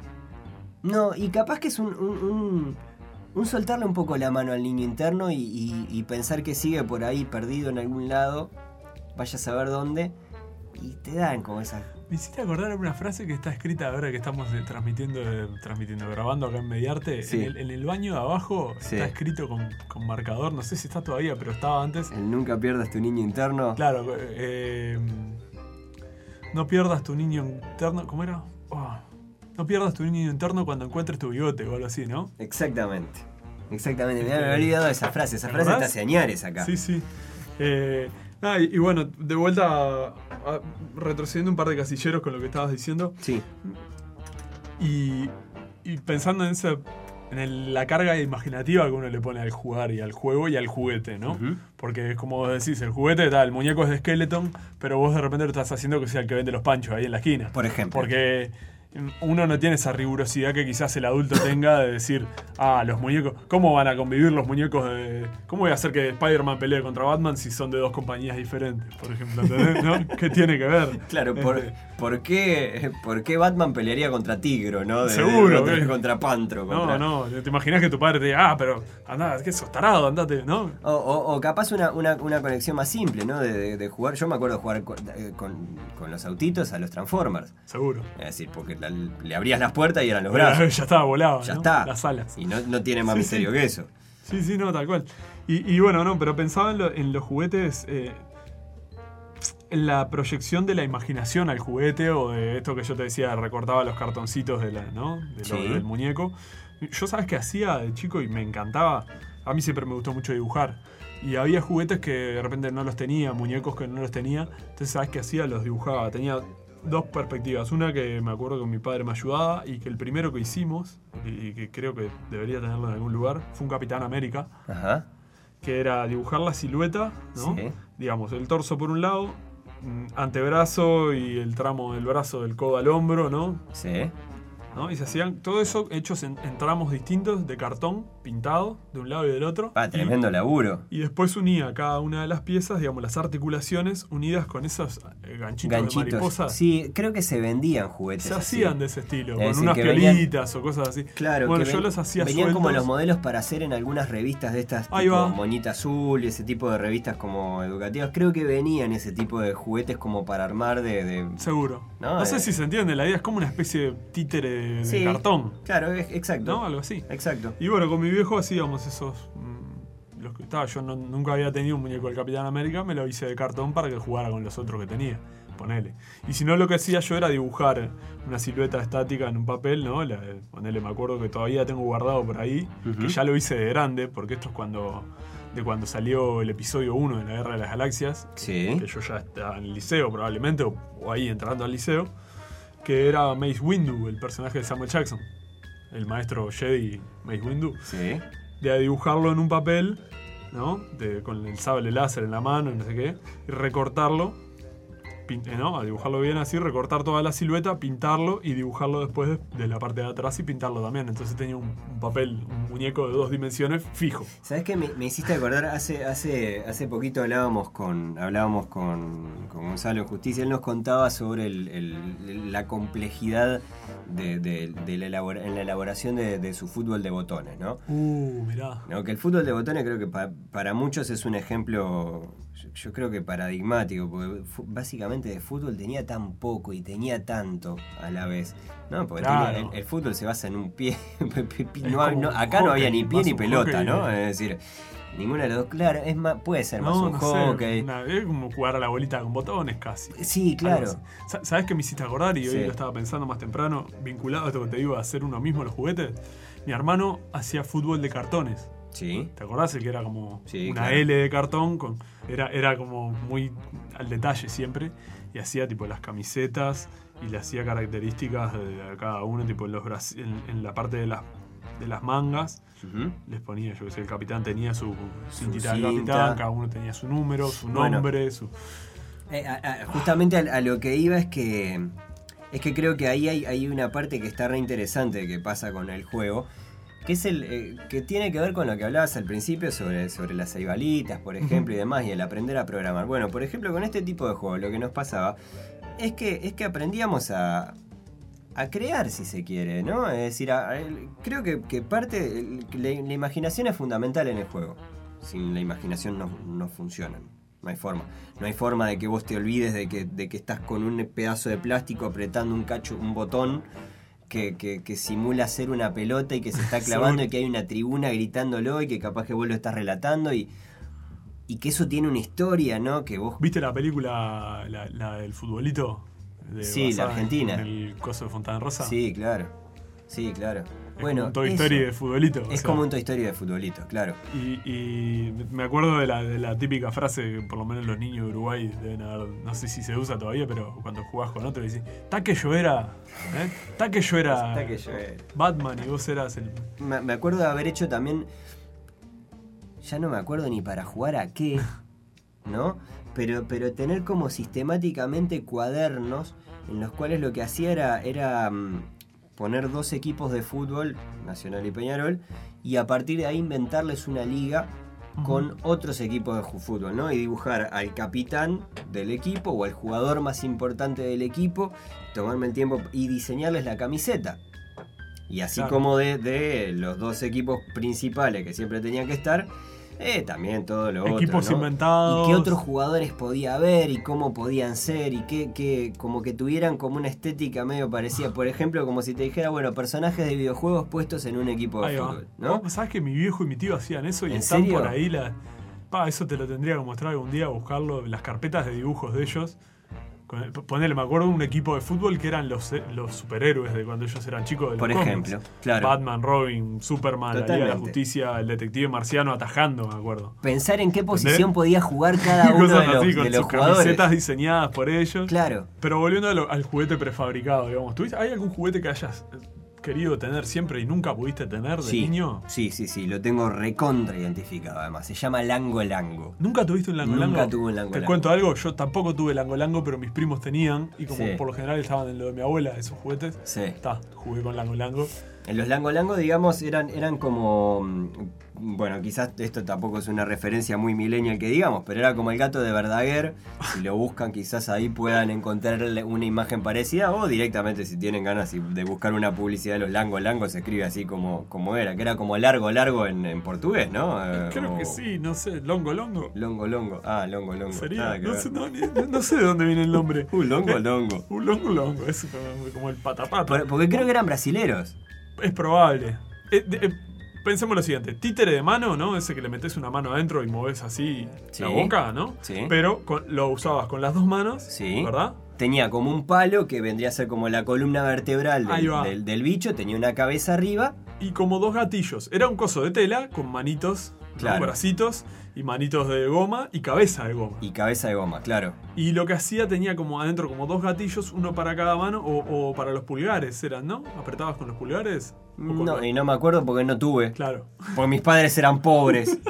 Speaker 3: No, y capaz que es un, un, un- un soltarle un poco la mano al niño interno y, y- y pensar que sigue por ahí perdido en algún lado, vaya a saber dónde, y te dan como esa.
Speaker 2: Me hiciste acordar una frase que está escrita ahora que estamos eh, transmitiendo, eh, transmitiendo, grabando acá en Mediarte.
Speaker 3: Sí.
Speaker 2: En, el, en el baño de abajo
Speaker 3: Sí.
Speaker 2: está escrito con, con marcador, no sé si está todavía, pero estaba antes.
Speaker 3: El nunca pierdas tu niño interno.
Speaker 2: Claro, eh, no pierdas tu niño interno. ¿Cómo era? Oh, no pierdas tu niño interno cuando encuentres tu bigote o algo así, ¿no?
Speaker 3: Exactamente. Exactamente. Me había olvidado de esa frase. Esa
Speaker 2: ¿Te
Speaker 3: frase
Speaker 2: acordás?
Speaker 3: está hace añares acá.
Speaker 2: Sí, sí. Eh, nada, y, y bueno, de vuelta a- a- retrocediendo un par de casilleros con lo que estabas diciendo.
Speaker 3: Sí.
Speaker 2: Y, y pensando en esa, en el- la carga imaginativa que uno le pone al jugar y al juego y al juguete, ¿no? Porque es como vos decís, el juguete, tal, el muñeco es de Skeleton, pero vos de repente lo estás haciendo que sea el que vende los panchos ahí en la esquina.
Speaker 3: Por ejemplo.
Speaker 2: Porque uno no tiene esa rigurosidad que quizás el adulto tenga de decir, ah, los muñecos, ¿cómo van a convivir los muñecos de... ¿Cómo voy a hacer que Spider-Man pelee contra Batman si son de dos compañías diferentes, por ejemplo? ¿No? ¿Qué tiene que ver?
Speaker 3: Claro, por,
Speaker 2: Este,
Speaker 3: ¿por, qué, ¿por qué Batman pelearía contra Tigro, no? De-
Speaker 2: Seguro,
Speaker 3: Contra,
Speaker 2: eh.
Speaker 3: contra Pantro. contra-
Speaker 2: No, no, te imaginas que tu padre te diga, ah, pero andá, que sos tarado, andate, ¿no?
Speaker 3: O, o- o capaz una, una, una conexión más simple, ¿no? De, de- de jugar. Yo me acuerdo de jugar con, eh, con- con los autitos a los Transformers.
Speaker 2: Seguro.
Speaker 3: Es decir, porque le abrías las puertas y eran los brazos.
Speaker 2: ya estaba volado,
Speaker 3: Ya
Speaker 2: ¿no?
Speaker 3: está.
Speaker 2: Las alas.
Speaker 3: Y no, no tiene más
Speaker 2: Sí,
Speaker 3: misterio
Speaker 2: sí.
Speaker 3: que eso.
Speaker 2: Sí, sí, no, tal cual. Y, y bueno, no, pero pensaba en, lo- en los juguetes, eh, en la proyección de la imaginación al juguete o de esto que yo te decía, recortaba los cartoncitos de la, ¿no? De
Speaker 3: Sí.
Speaker 2: del muñeco. Yo sabes que hacía de chico y me encantaba. A mí siempre me gustó mucho dibujar. Y había juguetes que de repente no los tenía, muñecos que no los tenía. Entonces, ¿sabes qué hacía? Los dibujaba. Tenía dos perspectivas. Una que me acuerdo que mi padre me ayudaba y que el primero que hicimos, y que creo que debería tenerlo en algún lugar, fue un Capitán América
Speaker 3: Ajá.
Speaker 2: que era dibujar la silueta, ¿no?
Speaker 3: Sí.
Speaker 2: Digamos, el torso por un lado, mm, antebrazo y el tramo del brazo del codo al hombro, ¿no?
Speaker 3: Sí.
Speaker 2: ¿No? Y se hacían todo eso hechos en, en tramos distintos de cartón pintado de un lado y del otro.
Speaker 3: Ah,
Speaker 2: Y-
Speaker 3: tremendo laburo.
Speaker 2: Y, después unía cada una de las piezas, digamos, las articulaciones unidas con esos eh, ganchitos, de mariposa.
Speaker 3: Ganchitos. Sí, creo que se vendían juguetes.
Speaker 2: Se
Speaker 3: así.
Speaker 2: hacían de ese estilo,
Speaker 3: Es
Speaker 2: con unas piolitas o cosas así.
Speaker 3: Claro,
Speaker 2: bueno, yo
Speaker 3: ven-
Speaker 2: los hacía
Speaker 3: venían como los modelos para hacer en algunas revistas de estas
Speaker 2: Ahí
Speaker 3: tipo
Speaker 2: va.
Speaker 3: Monita Azul y ese tipo de revistas como educativas. Creo que venían ese tipo de juguetes como para armar de... de-
Speaker 2: Seguro.
Speaker 3: No,
Speaker 2: No, sé si se entiende, la idea es como una especie de títere de, de
Speaker 3: Sí.
Speaker 2: cartón,
Speaker 3: Claro, es- exacto.
Speaker 2: ¿no? Algo así.
Speaker 3: Exacto.
Speaker 2: Y bueno, con mi viejo hacíamos esos. mm, los que estaba. Yo no- nunca había tenido un muñeco del Capitán América, me lo hice de cartón para que jugara con los otros que tenía. Ponele. Y si no, lo que hacía yo era dibujar una silueta estática en un papel, ¿no? La- ponele, me acuerdo que todavía tengo guardado por ahí, que ya lo hice de grande, porque esto es cuando de cuando salió el episodio 1 de la Guerra de las Galaxias,
Speaker 3: Sí.
Speaker 2: que yo ya estaba en el liceo probablemente, o, o ahí entrando al liceo, que era Mace Windu, el personaje de Samuel Jackson, el maestro Jedi Mace Windu,
Speaker 3: Sí.
Speaker 2: de dibujarlo en un papel, ¿no? De- con el sable láser en la mano y no sé qué, y recortarlo, ¿no? A dibujarlo bien así, recortar toda la silueta, pintarlo y dibujarlo después de, de la parte de atrás y pintarlo también. Entonces tenía un, un papel, un muñeco de dos dimensiones fijo.
Speaker 3: ¿Sabes qué? Me, me hiciste acordar, hace, hace, hace poquito hablábamos con, hablábamos con, con Gonzalo Justicia, él nos contaba sobre el- el- la complejidad de, de- de la, en la elaboración de, de su fútbol de botones, ¿no?
Speaker 2: Uh, mirá.
Speaker 3: ¿no? Que el fútbol de botones creo que pa- para muchos es un ejemplo, yo, yo creo que paradigmático, porque básicamente de fútbol tenía tan poco y tenía tanto a la vez. No, porque
Speaker 2: Claro.
Speaker 3: el, el fútbol se basa en un pie. No no- acá no había ni pie ni pelota,
Speaker 2: hockey.
Speaker 3: ¿no? Es decir, ninguna de las dos. Claro, es más, puede ser más
Speaker 2: No,
Speaker 3: un
Speaker 2: no sé,
Speaker 3: hockey.
Speaker 2: una- es como jugar a la bolita con botones casi.
Speaker 3: Sí, claro.
Speaker 2: ¿Sabes qué me hiciste acordar? Y hoy
Speaker 3: Sí.
Speaker 2: lo estaba pensando más temprano, vinculado a esto que te digo, a hacer uno mismo los juguetes. Mi hermano hacía fútbol de cartones.
Speaker 3: Sí.
Speaker 2: ¿Te acordás? El que era como
Speaker 3: Sí,
Speaker 2: una
Speaker 3: claro.
Speaker 2: L de cartón, con, era, era como muy al detalle siempre. Y hacía tipo las camisetas y le hacía características de cada uno, tipo en, los en, en la parte de las, de las mangas. Les ponía, yo que sé, el capitán tenía su cintita de
Speaker 3: cinta.
Speaker 2: capitán, cada uno tenía su número, su
Speaker 3: Bueno.
Speaker 2: nombre, su...
Speaker 3: Eh, a- a- justamente a, a lo que iba es que es que creo que ahí hay, hay una parte que está re interesante que pasa con el juego que es el eh, que tiene que ver con lo que hablabas al principio sobre, sobre las ceibalitas, por ejemplo, y demás, y el aprender a programar. Bueno, por ejemplo, con este tipo de juegos lo que nos pasaba es que, es que aprendíamos a, a crear, si se quiere, ¿no? Es decir, a- creo que, que parte, la, la imaginación es fundamental en el juego. Sin la imaginación no, no funcionan. No hay forma. No hay forma de que vos te olvides de que, de que estás con un pedazo de plástico apretando un cacho, un botón que, que- que simula ser una pelota y que se está clavando y que hay una tribuna gritándolo y que capaz que vos lo estás relatando y, y que eso tiene una historia, ¿no? Que vos
Speaker 2: ¿Viste la película, la, la del futbolito? De-
Speaker 3: Sí, la argentina.
Speaker 2: en el coso de Fontana Rosa.
Speaker 3: Sí, claro. Sí, claro. Bueno,
Speaker 2: como un Toy. Story de futbolito. o
Speaker 3: Es
Speaker 2: sea.
Speaker 3: como un Toy Story de futbolito, claro.
Speaker 2: Y, y me acuerdo de la, de la típica frase que por lo menos los niños de Uruguay deben haber, no sé si se usa todavía, pero cuando jugás con otro decís, ta que yo era, ¿eh? ta que yo era
Speaker 3: Está que yo,
Speaker 2: Batman y vos eras el...
Speaker 3: Me, me acuerdo de haber hecho también. Ya no me acuerdo ni para jugar a qué, ¿no? Pero, pero tener como sistemáticamente cuadernos en los cuales lo que hacía era, era mm, poner dos equipos de fútbol, Nacional y Peñarol, y a partir de ahí inventarles una liga con otros equipos de fútbol, ¿no? Y dibujar al capitán del equipo o al jugador más importante del equipo, tomarme el tiempo y diseñarles la camiseta. Y así
Speaker 2: Claro.
Speaker 3: como de, de los dos equipos principales que siempre tenían que estar, eh, también todo lo
Speaker 2: Equipos
Speaker 3: otro. ¿no?
Speaker 2: inventados.
Speaker 3: Y qué otros jugadores podía haber y cómo podían ser y qué, qué- como que tuvieran como una estética medio parecida. Por ejemplo, como si te dijera, bueno, personajes de videojuegos puestos en un equipo de
Speaker 2: Ahí
Speaker 3: fútbol, ¿no?
Speaker 2: ¿Sabes que mi viejo y mi tío hacían eso y
Speaker 3: ¿En
Speaker 2: están
Speaker 3: serio?
Speaker 2: por ahí la... Pa, eso te lo tendría que mostrar algún día, buscarlo, las carpetas de dibujos de ellos. Ponele, me acuerdo de un equipo de fútbol que eran los, los superhéroes de cuando ellos eran chicos de los
Speaker 3: Por ejemplo, claro.
Speaker 2: Batman, Robin, Superman, la Liga de la. Justicia, el detective marciano atajando, me acuerdo.
Speaker 3: Pensar en qué posición podía jugar cada uno
Speaker 2: cosas
Speaker 3: de los,
Speaker 2: así, con
Speaker 3: de los
Speaker 2: sus
Speaker 3: jugadores.
Speaker 2: camisetas diseñadas por ellos.
Speaker 3: Claro.
Speaker 2: Pero volviendo lo- al juguete prefabricado, digamos, ¿tuviste- ¿hay algún juguete que hayas querido tener siempre y nunca pudiste tener de
Speaker 3: Sí,
Speaker 2: niño?
Speaker 3: sí, sí, sí, lo tengo recontra identificado además. Se llama Lango Lango.
Speaker 2: ¿Nunca tuviste un lango lango?
Speaker 3: Nunca tuve un lango
Speaker 2: Te
Speaker 3: lango.
Speaker 2: cuento algo, yo tampoco tuve lango lango, pero mis primos tenían, y como
Speaker 3: Sí.
Speaker 2: por lo general estaban en lo de mi abuela, esos juguetes,
Speaker 3: Sí.
Speaker 2: está, jugué con lango lango.
Speaker 3: En los Lango Lango, digamos, eran, eran como. mm, Bueno, quizás esto tampoco es una referencia muy millennial que digamos, pero era como el gato de Verdaguer. Si lo buscan, quizás ahí puedan encontrarle una imagen parecida, o directamente, si tienen ganas de buscar una publicidad de los Lango Lango, se escribe así como, como era, que era como largo, largo en, en portugués, ¿no? Eh,
Speaker 2: Creo
Speaker 3: como
Speaker 2: que sí, no sé, longo longo.
Speaker 3: Longo Longo. Ah, Longo Longo.
Speaker 2: Sería, no sé, no, no sé de dónde viene el nombre.
Speaker 3: Uh, Longo Longo.
Speaker 2: Un longo longo, es como, como el patapata.
Speaker 3: Por- Porque creo que eran brasileros.
Speaker 2: Es probable. Eh, eh, pensemos lo siguiente: títere de mano, ¿no? Ese que le metes una mano adentro y moves así
Speaker 3: Sí.
Speaker 2: la boca, ¿no?
Speaker 3: Sí.
Speaker 2: Pero con- lo usabas con las dos manos,
Speaker 3: Sí.
Speaker 2: ¿verdad?
Speaker 3: Tenía como un palo que vendría a ser como la columna vertebral del bicho, tenía una cabeza arriba.
Speaker 2: Y como dos gatillos. Era un coso de tela con manitos, ¿no?
Speaker 3: Claro.
Speaker 2: bracitos y manitos de goma y cabeza de goma.
Speaker 3: Y cabeza de goma, claro.
Speaker 2: Y lo que hacía tenía como adentro como dos gatillos, uno para cada mano o, o para los pulgares, eran, ¿no? ¿Apretabas con los pulgares? ¿O con
Speaker 3: No,
Speaker 2: los-
Speaker 3: y no me acuerdo porque no tuve.
Speaker 2: Claro.
Speaker 3: Porque mis padres eran pobres.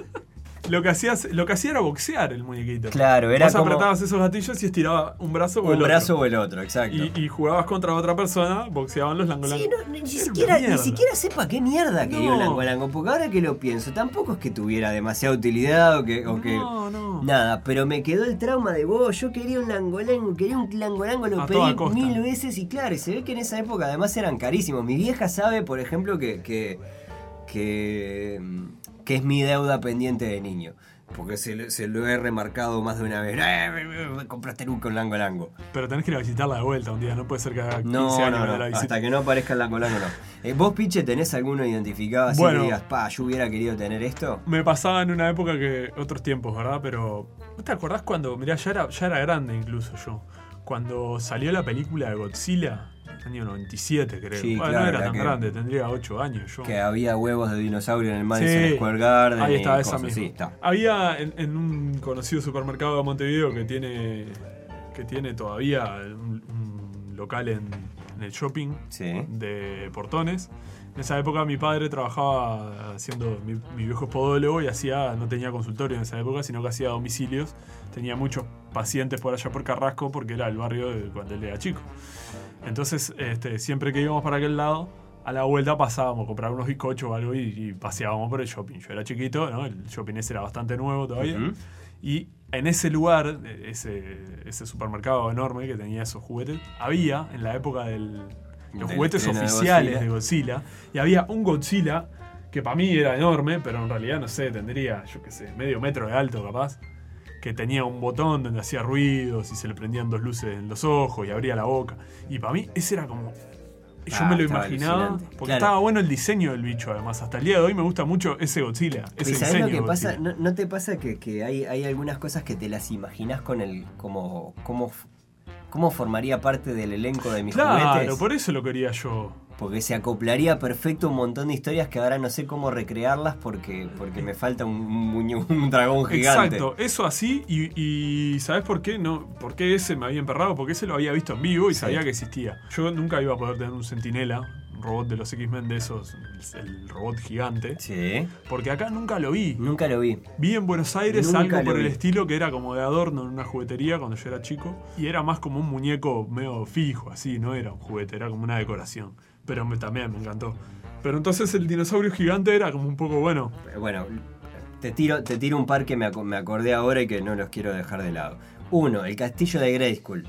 Speaker 2: Lo que, hacías, lo que hacía era boxear el muñequito.
Speaker 3: Claro, era
Speaker 2: Vos
Speaker 3: como
Speaker 2: apretabas esos gatillos y estiraba un brazo o el
Speaker 3: un
Speaker 2: otro.
Speaker 3: brazo o el otro, exacto.
Speaker 2: Y, y jugabas contra otra persona, boxeaban los langolangos.
Speaker 3: Sí, no, ni, siquiera, ni siquiera sepa qué mierda quería un
Speaker 2: No.
Speaker 3: langolango, porque ahora que lo pienso, tampoco es que tuviera demasiada utilidad o que... o que-
Speaker 2: No, no.
Speaker 3: Nada, pero me quedó el trauma de vos, yo quería un langolango, quería un langolango, lo
Speaker 2: A
Speaker 3: pedí mil veces y claro, y se ve que en esa época además eran carísimos. Mi vieja sabe, por ejemplo, que, que, que, que es mi deuda pendiente de niño. Porque se, lo- se lo he remarcado más de una vez. "Eh, Compraste nunca un langolango.
Speaker 2: Pero tenés que ir a visitarla de vuelta un día, no puede ser que haga 15
Speaker 3: No,
Speaker 2: años
Speaker 3: no, no,
Speaker 2: la
Speaker 3: hasta que no aparezca el langolango no. Eh, ¿Vos, Piche, tenés alguno identificado así
Speaker 2: Bueno.
Speaker 3: que digas, pa, yo hubiera querido tener esto?
Speaker 2: Me pasaba en una época que. otros tiempos, ¿verdad? Pero. ¿No te acordás cuando.? Mirá, ya era, ya era grande incluso yo. Cuando salió la película de Godzilla, año 97, creo.
Speaker 3: Sí,
Speaker 2: Bueno,
Speaker 3: claro,
Speaker 2: no era tan
Speaker 3: que-
Speaker 2: grande, tendría 8 años yo.
Speaker 3: Que había huevos de dinosaurio en el Madison
Speaker 2: Sí,
Speaker 3: Square Garden.
Speaker 2: Ahí está, esa misma.
Speaker 3: Sí, está.
Speaker 2: Había en, en un conocido supermercado de Montevideo que tiene. que tiene todavía un, un local en, en el shopping de portones. En esa época mi padre trabajaba haciendo, mi, mi viejo es podólogo y hacía, no tenía consultorio en esa época, sino que hacía domicilios. Tenía muchos pacientes por allá por Carrasco porque era el barrio de cuando él era chico. Entonces, este, siempre que íbamos para aquel lado, a la vuelta pasábamos a comprar unos bizcochos o algo y, y paseábamos por el shopping. Yo era chiquito, ¿no? el shopping ese era bastante nuevo todavía.
Speaker 3: Ujú.
Speaker 2: Y en ese lugar, eh, ese, ese supermercado enorme que tenía esos juguetes, había en la época del, los juguetes
Speaker 3: estreno de
Speaker 2: oficiales
Speaker 3: Godzilla.
Speaker 2: de Godzilla, y había un Godzilla que para mí era enorme, pero en realidad no sé, tendría, yo qué sé, medio metro de alto capaz, que tenía un botón donde hacía ruidos y se le prendían dos luces en los ojos y abría la boca. Y para mí ese era como... Yo
Speaker 3: Ah,
Speaker 2: me lo imaginaba,
Speaker 3: alucinante.
Speaker 2: porque
Speaker 3: Claro.
Speaker 2: estaba bueno el diseño del bicho además. Hasta el día de hoy me gusta mucho ese Godzilla, ese
Speaker 3: ¿Y lo que pasa? ¿No, no te pasa que, que hay, hay algunas cosas que te las imaginas con el. como. como ¿Cómo formaría parte del elenco de mis
Speaker 2: Claro,
Speaker 3: juguetes?
Speaker 2: por eso lo quería yo.
Speaker 3: Porque se acoplaría perfecto un montón de historias que ahora no sé cómo recrearlas porque, porque me falta un, un, un dragón gigante.
Speaker 2: Exacto, eso así y, y ¿sabes por qué? No, por qué ese me había emperrado? Porque ese lo había visto en vivo y
Speaker 3: Sí.
Speaker 2: sabía que existía. Yo nunca iba a poder tener un centinela, robot de los X-Men de esos, el, robot gigante,
Speaker 3: Sí.
Speaker 2: porque acá nunca lo vi.
Speaker 3: Nunca lo vi.
Speaker 2: Vi en Buenos Aires
Speaker 3: Nunca
Speaker 2: algo por el estilo que era como de adorno en una juguetería cuando yo era chico y era más como un muñeco medio fijo, así, no era un juguete, era como una decoración. Pero me, también me encantó. Pero entonces el dinosaurio gigante era como un poco bueno.
Speaker 3: Eh, Bueno, te tiro, te tiro un par que me, me acordé ahora y que no los quiero dejar de lado. Uno, el castillo de Grayskull,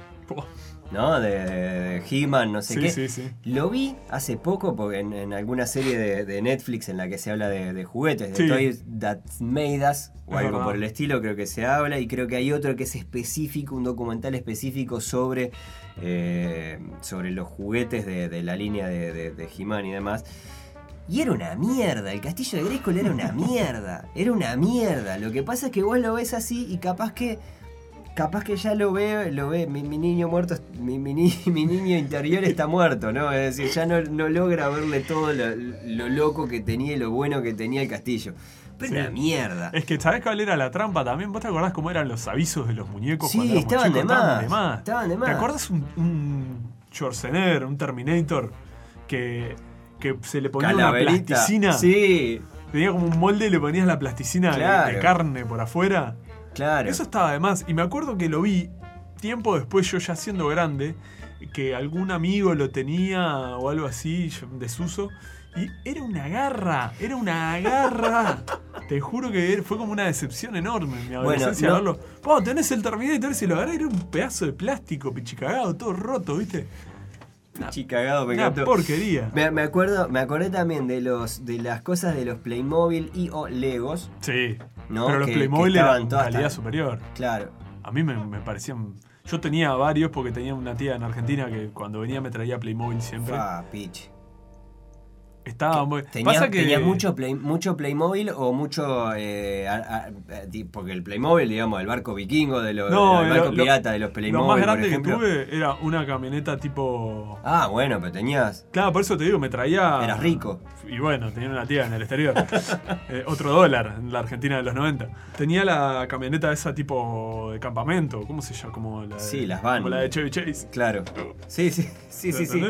Speaker 3: ¿no? De, de, He-Man, no sé
Speaker 2: Sí,
Speaker 3: qué.
Speaker 2: sí, sí.
Speaker 3: Lo vi hace poco porque en, en alguna serie de, de Netflix en la que se habla de, de juguetes, de. Toys That Made Us, o
Speaker 2: Es
Speaker 3: algo
Speaker 2: verdad.
Speaker 3: por el estilo, creo que se habla, y creo que hay otro que es específico, un documental específico sobre, eh, sobre los juguetes de, de la línea de, de, de He-Man y demás. Y era una mierda, el castillo de Grayskull era una mierda, era una mierda. Lo que pasa es que vos lo ves así y capaz que capaz que ya lo ve, lo ve, mi, mi niño muerto, mi, mi ni- mi niño interior está muerto, ¿no? Es decir, ya no, no logra verle todo lo, lo loco que tenía y lo bueno que tenía el castillo. Pero
Speaker 2: Sí.
Speaker 3: una mierda.
Speaker 2: Es que ¿sabés cuál era la trampa también? ¿Vos te acordás cómo eran los avisos de los muñecos
Speaker 3: Sí,
Speaker 2: cuando
Speaker 3: estaban
Speaker 2: chicos?
Speaker 3: de
Speaker 2: Estaban
Speaker 3: más, estaban de más.
Speaker 2: ¿Te acordás un, un Schwarzenegger, un Terminator, que, que se le ponía una plasticina?
Speaker 3: Sí,
Speaker 2: Tenía como un molde y le ponías la plasticina de- de, carne por afuera.
Speaker 3: Claro.
Speaker 2: Eso estaba de más. Y me acuerdo que lo vi tiempo después, yo ya siendo grande, que algún amigo lo tenía o algo así, desuso. Y era una garra, era una garra. Te juro que fue como una decepción enorme en mi adolescencia
Speaker 3: no-
Speaker 2: verlo. Po, tenés el Terminator, si lo agarré era un pedazo de plástico pichicagado, todo roto, ¿viste? Una,
Speaker 3: Chicagado, me encantó.
Speaker 2: porquería.
Speaker 3: Me, me acuerdo, me acordé también de los de las cosas de los Playmobil y o Legos,
Speaker 2: Sí.
Speaker 3: ¿No?
Speaker 2: Pero los
Speaker 3: Que-
Speaker 2: Playmobil
Speaker 3: que
Speaker 2: eran calidad
Speaker 3: tan-
Speaker 2: superior.
Speaker 3: Claro.
Speaker 2: A mí me, me parecían. Yo tenía varios porque tenía una tía en Argentina que cuando venía me traía Playmobil siempre.
Speaker 3: Ah, pitch.
Speaker 2: Estaba muy. Pasa que.
Speaker 3: tenías mucho, play, mucho Playmobil o mucho. eh, a- a- a- ti- porque el Playmobil, digamos, el barco vikingo, de los,
Speaker 2: No,
Speaker 3: el barco
Speaker 2: lo-
Speaker 3: pirata de los Playmobil.
Speaker 2: Lo más
Speaker 3: por
Speaker 2: grande que
Speaker 3: ejemplo.
Speaker 2: tuve era una camioneta tipo.
Speaker 3: Ah, bueno, pero tenías.
Speaker 2: Claro, por eso te digo, me traía.
Speaker 3: Eras rico.
Speaker 2: Y bueno, tenía una tía en el exterior. Eh, otro dólar en la Argentina de los 90. Tenía la camioneta esa tipo de campamento. ¿Cómo se llama? Como la de,
Speaker 3: Sí, las van.
Speaker 2: Como la de Chevy Chase.
Speaker 3: Claro. Sí, sí, sí, sí. sí.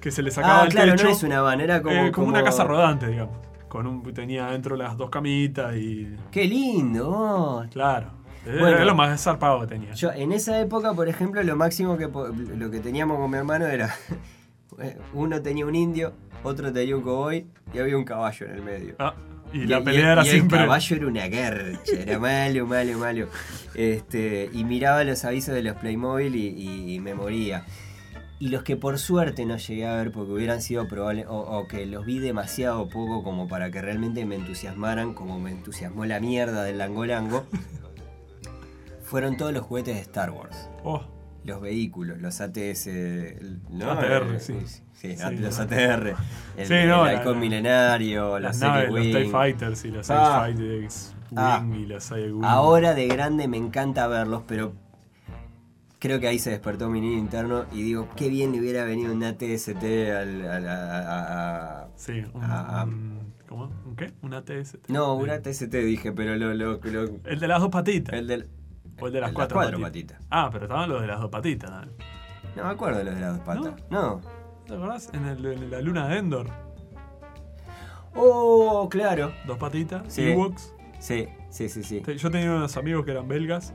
Speaker 2: Que se le sacaba
Speaker 3: Ah,
Speaker 2: el
Speaker 3: claro,
Speaker 2: techo.
Speaker 3: no es una van, era como.
Speaker 2: eh, como, una casa rodante, digamos. Con un, tenía dentro las dos camitas y.
Speaker 3: ¡Qué lindo!
Speaker 2: Claro. Eh,
Speaker 3: Bueno.
Speaker 2: era lo más zarpado que tenía.
Speaker 3: Yo, en esa época, por ejemplo, lo máximo que lo que teníamos con mi hermano era. Uno tenía un indio, otro tenía un cowboy y había un caballo en el medio.
Speaker 2: Ah, y,
Speaker 3: Y-
Speaker 2: la
Speaker 3: y-
Speaker 2: pelea era
Speaker 3: y
Speaker 2: siempre.
Speaker 3: El caballo era una garcha, era malo, malo, malo. Este, y miraba los avisos de los Playmobil y, y- y me moría. Y los que por suerte no llegué a ver porque hubieran sido probables, o, o que los vi demasiado poco como para que realmente me entusiasmaran, como me entusiasmó la mierda del Langolango, fueron todos los juguetes de Star Wars.
Speaker 2: Oh,
Speaker 3: Los vehículos, los ATS. ¿no?
Speaker 2: ATR,
Speaker 3: Eh,
Speaker 2: sí.
Speaker 3: Sí,
Speaker 2: Sí,
Speaker 3: los
Speaker 2: no.
Speaker 3: ATR. El,
Speaker 2: Sí, no,
Speaker 3: el halcón milenario,
Speaker 2: las
Speaker 3: los
Speaker 2: naves, los TIE. Fighters y los
Speaker 3: Ah.
Speaker 2: X-Fighters
Speaker 3: Ah.
Speaker 2: y los.
Speaker 3: Ahora de grande me encanta verlos, pero creo que ahí se despertó mi niño interno y digo, qué bien le hubiera venido un ATST al, al- a- a- a-
Speaker 2: Sí, un, un- ¿Cómo? ¿Un qué? Un ATS.
Speaker 3: No, un ATST dije, pero lo... lo, lo-
Speaker 2: El de las dos patitas.
Speaker 3: el del...
Speaker 2: o el de las
Speaker 3: el
Speaker 2: cuatro,
Speaker 3: cuatro
Speaker 2: patitas.
Speaker 3: patitas.
Speaker 2: Ah, pero estaban los de las dos patitas.
Speaker 3: No me acuerdo de los de las dos patas. No.
Speaker 2: ¿Te acordás? En, el- en la luna de Endor.
Speaker 3: Oh, claro.
Speaker 2: Dos patitas,
Speaker 3: Sí.
Speaker 2: Ewoks.
Speaker 3: Sí, sí, sí, sí.
Speaker 2: Yo tenía unos amigos que eran belgas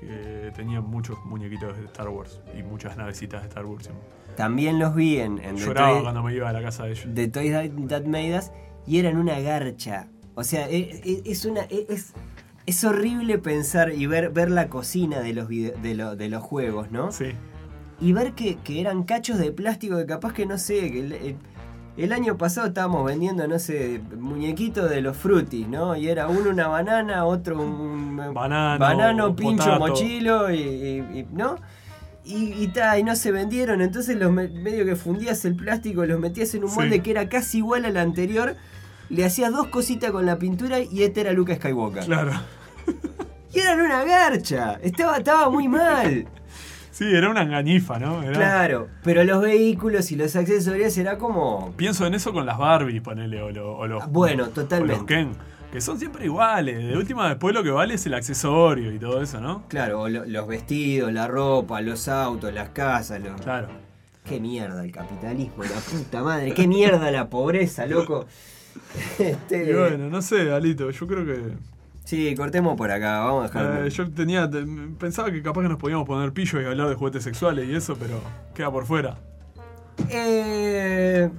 Speaker 2: que tenían muchos muñequitos de Star Wars y muchas navecitas de Star Wars.
Speaker 3: También los vi en,
Speaker 2: Lloraba
Speaker 3: Toy-
Speaker 2: cuando me iba a la casa de ellos.
Speaker 3: de Toys That, That Made Us y eran una garcha. O sea, e- e- es, una e- es, es horrible pensar y ver, ver la cocina de los, de, lo- de los juegos, ¿no?
Speaker 2: Sí.
Speaker 3: Y ver que, que eran cachos de plástico que capaz que no sé, que el- año pasado estábamos vendiendo, no sé, muñequitos de los frutis, ¿no? Y era uno una banana, otro un
Speaker 2: Banano,
Speaker 3: banano pincho,
Speaker 2: potato.
Speaker 3: mochilo, y, y- y- ¿no? Y, y, ta, y no se vendieron, entonces los me- medio que fundías el plástico, los metías en un
Speaker 2: Sí.
Speaker 3: molde que era casi igual al anterior, le hacías dos cositas con la pintura y este era Luke Skywalker.
Speaker 2: Claro.
Speaker 3: Y eran una garcha, estaba, estaba muy mal.
Speaker 2: Sí, era una engañifa, ¿no? Era-
Speaker 3: Claro, pero los vehículos y los accesorios era como...
Speaker 2: Pienso en eso con las Barbie, ponele, o, lo- o los,
Speaker 3: Bueno,
Speaker 2: o los
Speaker 3: totalmente.
Speaker 2: Ken, que son siempre iguales. De última, después lo que vale es el accesorio y todo eso, ¿no?
Speaker 3: Claro, o lo- los vestidos, la ropa, los autos, las casas, los...
Speaker 2: Claro.
Speaker 3: Qué mierda el capitalismo, la puta madre, qué mierda la pobreza, loco. Este,
Speaker 2: Y bueno, no sé, Alito, yo creo que.
Speaker 3: Sí, cortemos por acá, vamos a dejar.
Speaker 2: eh, yo tenía. te- pensaba que capaz que nos podíamos poner pillos y hablar de juguetes sexuales y eso, pero queda por fuera.
Speaker 3: Eh,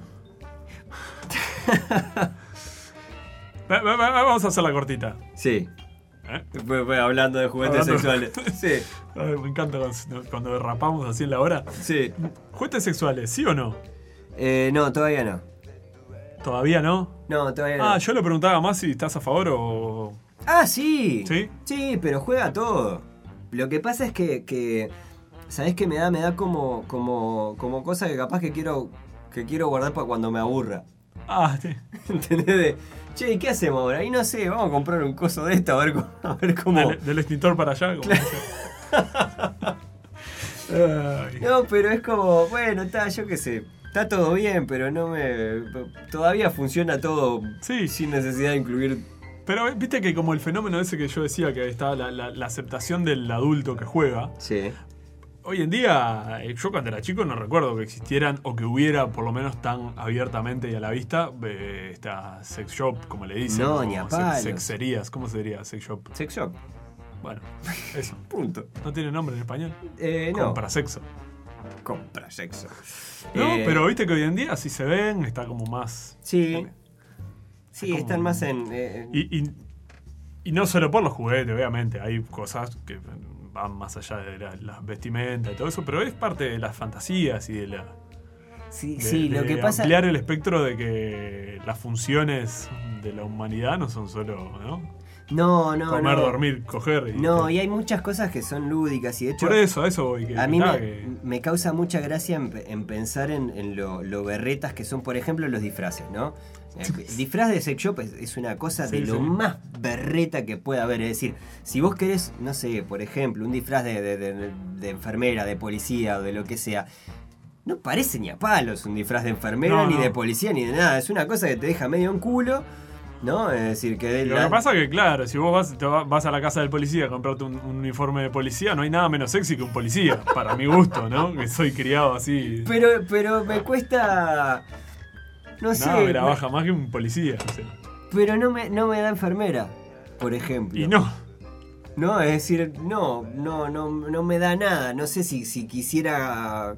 Speaker 2: Va- va- va- Vamos a hacer la cortita.
Speaker 3: sí,
Speaker 2: ¿eh?
Speaker 3: Pues, hablando de juguetes
Speaker 2: Hablando-
Speaker 3: sexuales. Sí,
Speaker 2: Ay, me encanta cuando, cuando derrapamos así en la hora.
Speaker 3: sí.
Speaker 2: ¿Juguetes sexuales, sí o no?
Speaker 3: Eh, no, todavía no.
Speaker 2: ¿Todavía no?
Speaker 3: No, todavía no.
Speaker 2: Ah, yo le preguntaba más si estás a favor o.
Speaker 3: Ah, sí.
Speaker 2: ¿Sí?
Speaker 3: Sí, pero juega todo. Lo que pasa es que, que ¿sabés qué me da? Me da como, como, como cosa que capaz que quiero, que quiero guardar para cuando me aburra.
Speaker 2: Ah, sí.
Speaker 3: ¿Entendés? De, che, ¿y qué hacemos ahora? Y no sé, vamos a comprar un coso de esto a ver, cómo- a ver cómo...
Speaker 2: Del, del extintor para allá. como. Ay.
Speaker 3: No, pero es como, bueno, está, yo qué sé. Está todo bien, pero no me... Todavía funciona todo
Speaker 2: Sí.
Speaker 3: sin necesidad de incluir...
Speaker 2: Pero eh, viste que como el fenómeno ese que yo decía, que está la, la- la aceptación del adulto que juega,
Speaker 3: Sí.
Speaker 2: hoy en día, eh, yo cuando era chico no recuerdo que existieran o que hubiera por lo menos tan abiertamente y a la vista eh, esta sex shop, como le dicen.
Speaker 3: No, ni a palos.
Speaker 2: Sexerías, ¿cómo se diría? Sex shop.
Speaker 3: Sex shop.
Speaker 2: Bueno, eso.
Speaker 3: Punto.
Speaker 2: ¿No tiene nombre en español?
Speaker 3: Eh, no.
Speaker 2: Compra sexo.
Speaker 3: Compra sexo.
Speaker 2: No,
Speaker 3: Eh,
Speaker 2: pero viste que hoy en día si se ven, está como más...
Speaker 3: Sí. Sí,
Speaker 2: como-
Speaker 3: están más en... eh,
Speaker 2: Y, y- y no solo por los juguetes, obviamente, hay cosas que van más allá de la- las vestimentas y todo eso, pero es parte de las fantasías y de la...
Speaker 3: sí,
Speaker 2: de-
Speaker 3: sí, lo que pasa...
Speaker 2: ampliar el espectro de que las funciones de la humanidad no son solo, ¿no?
Speaker 3: No, no,
Speaker 2: Comer,
Speaker 3: no.
Speaker 2: dormir, coger. Y
Speaker 3: No, y hay muchas cosas que son lúdicas y de hecho
Speaker 2: Por eso, a eso voy. Que,
Speaker 3: a mí
Speaker 2: nada,
Speaker 3: me,
Speaker 2: que-
Speaker 3: me causa mucha gracia en, en pensar en, en lo, lo berretas que son, por ejemplo, los disfraces, ¿no? Eh, disfraz de sex shop es, es una cosa de lo
Speaker 2: sí.
Speaker 3: más berreta que pueda haber. Es decir, si vos querés, no sé, por ejemplo, un disfraz de, de- de- de enfermera, de policía o de lo que sea, no parece ni a palos un disfraz de enfermera,
Speaker 2: No,
Speaker 3: ni
Speaker 2: no.
Speaker 3: de policía, ni de nada. Es una cosa que te deja medio en culo, ¿no? Es decir, que de
Speaker 2: Lo
Speaker 3: la-
Speaker 2: que pasa es que, claro, si vos vas, te va- vas a la casa del policía a comprarte un, un uniforme de policía, no hay nada menos sexy que un policía, para mi gusto, ¿no? Que soy criado así.
Speaker 3: Pero, pero me cuesta. No sé.
Speaker 2: La
Speaker 3: me-
Speaker 2: baja más que un policía. o sea.
Speaker 3: Pero no me, no me da enfermera, por ejemplo.
Speaker 2: Y no.
Speaker 3: No, es decir, no, no, no, no me da nada. No sé si, si quisiera.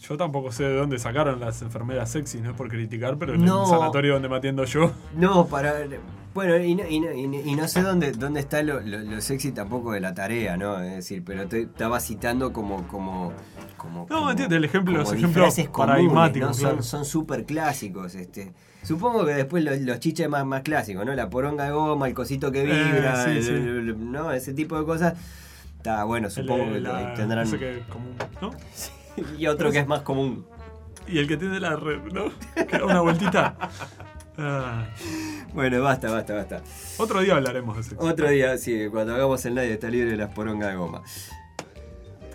Speaker 2: Yo tampoco sé de dónde sacaron las enfermeras sexy, no es por criticar, pero en
Speaker 3: No.
Speaker 2: el sanatorio donde me atiendo yo.
Speaker 3: No, para. Bueno, y no, y no, y no- y no sé dónde, dónde está lo, lo- lo sexy tampoco de la tarea, ¿no? Es decir, pero te estaba citando como. como como,
Speaker 2: No, el ejemplo- los ejemplos paradigmáticos,
Speaker 3: ¿no? Son-
Speaker 2: claro.
Speaker 3: Son súper clásicos. Este. Supongo que después los, los chiches más, más clásicos, ¿no? La poronga de goma, el cosito que vibra,
Speaker 2: Eh, sí,
Speaker 3: el-
Speaker 2: sí.
Speaker 3: el- ¿no? Ese tipo de cosas. Está bueno, supongo que
Speaker 2: la-
Speaker 3: tendrán.
Speaker 2: qué, común, ¿no?
Speaker 3: Y otro que es más común.
Speaker 2: Y el que tiene la red, ¿no? Que una vueltita. Ah,
Speaker 3: Bueno, basta, basta, basta.
Speaker 2: otro día hablaremos de sexo.
Speaker 3: Otro día, sí, cuando hagamos el nadie está libre de las porongas de goma.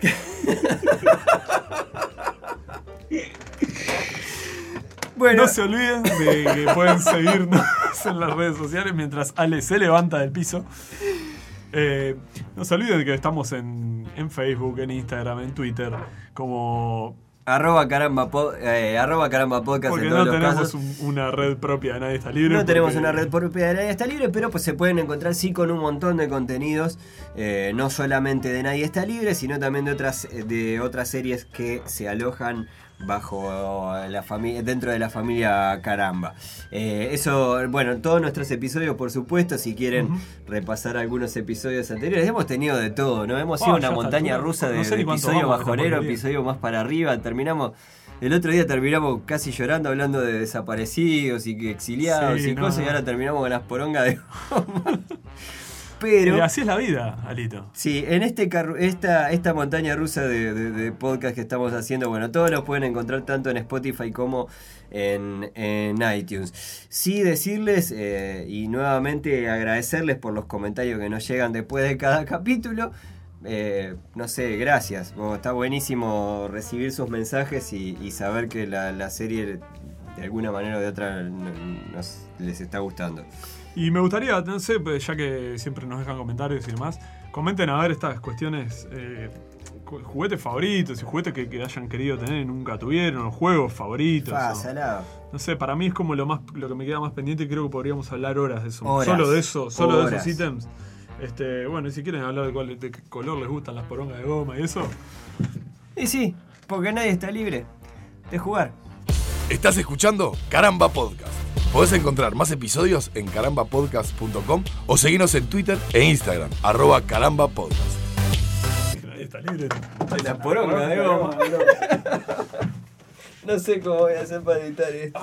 Speaker 3: bueno,
Speaker 2: No se olviden de que pueden seguirnos en las redes sociales mientras Ale se levanta del piso. Eh, no se olviden de que estamos en, en Facebook, en Instagram, en Twitter, como...
Speaker 3: arroba caramba, eh, arroba caramba podcast
Speaker 2: Porque
Speaker 3: en todos
Speaker 2: no
Speaker 3: los
Speaker 2: tenemos
Speaker 3: casos.
Speaker 2: un- una red propia de Nadie Está Libre.
Speaker 3: No tenemos una red propia de Nadie está libre, pero pues se pueden encontrar sí con un montón de contenidos, eh, no solamente de Nadie está libre, sino también de otras, de otras series que se alojan bajo la familia, dentro de la familia Caramba. Eh, eso, bueno, todos nuestros episodios, por supuesto, si quieren repasar algunos episodios anteriores, hemos tenido de todo, ¿no? Hemos
Speaker 2: Ah,
Speaker 3: sido una montaña
Speaker 2: altura,
Speaker 3: rusa de,
Speaker 2: no sé
Speaker 3: de episodio bajonero, episodio más para arriba, terminamos... El otro día terminamos casi llorando hablando de desaparecidos y exiliados
Speaker 2: Sí,
Speaker 3: y
Speaker 2: no,
Speaker 3: cosas, y ahora terminamos con las porongas de. Pero,
Speaker 2: Y así es la vida, Alito.
Speaker 3: sí, en este esta, esta montaña rusa de, de- de podcast que estamos haciendo, bueno, todos los pueden encontrar tanto en Spotify como en, en iTunes. Sí, decirles eh, y nuevamente agradecerles por los comentarios que nos llegan después de cada capítulo. Eh, no sé, gracias. Bueno, está buenísimo recibir sus mensajes y, y saber que la, la serie de alguna manera o de otra nos, les está gustando.
Speaker 2: Y me gustaría, no sé, pues, ya que siempre nos dejan comentarios y demás, comenten a ver estas cuestiones, eh, juguetes favoritos y juguetes que, que hayan querido tener y nunca tuvieron, juegos favoritos.
Speaker 3: Fa,
Speaker 2: o-
Speaker 3: salado.
Speaker 2: no sé, para mí es como lo más lo que me queda más pendiente y creo que podríamos hablar horas de eso.
Speaker 3: Horas.
Speaker 2: solo de eso, solo de esos ítems. Este, bueno, y si quieren hablar de, cuál, de qué color les gustan las porongas de goma y eso,
Speaker 3: Y sí, porque nadie está libre de jugar.
Speaker 1: Estás escuchando Caramba Podcast. Podés encontrar más episodios en carambapodcast.com o seguirnos en Twitter e Instagram, arroba carambapodcast.
Speaker 2: está libre.
Speaker 3: La poronga de goma. No sé cómo voy a hacer para editar esto.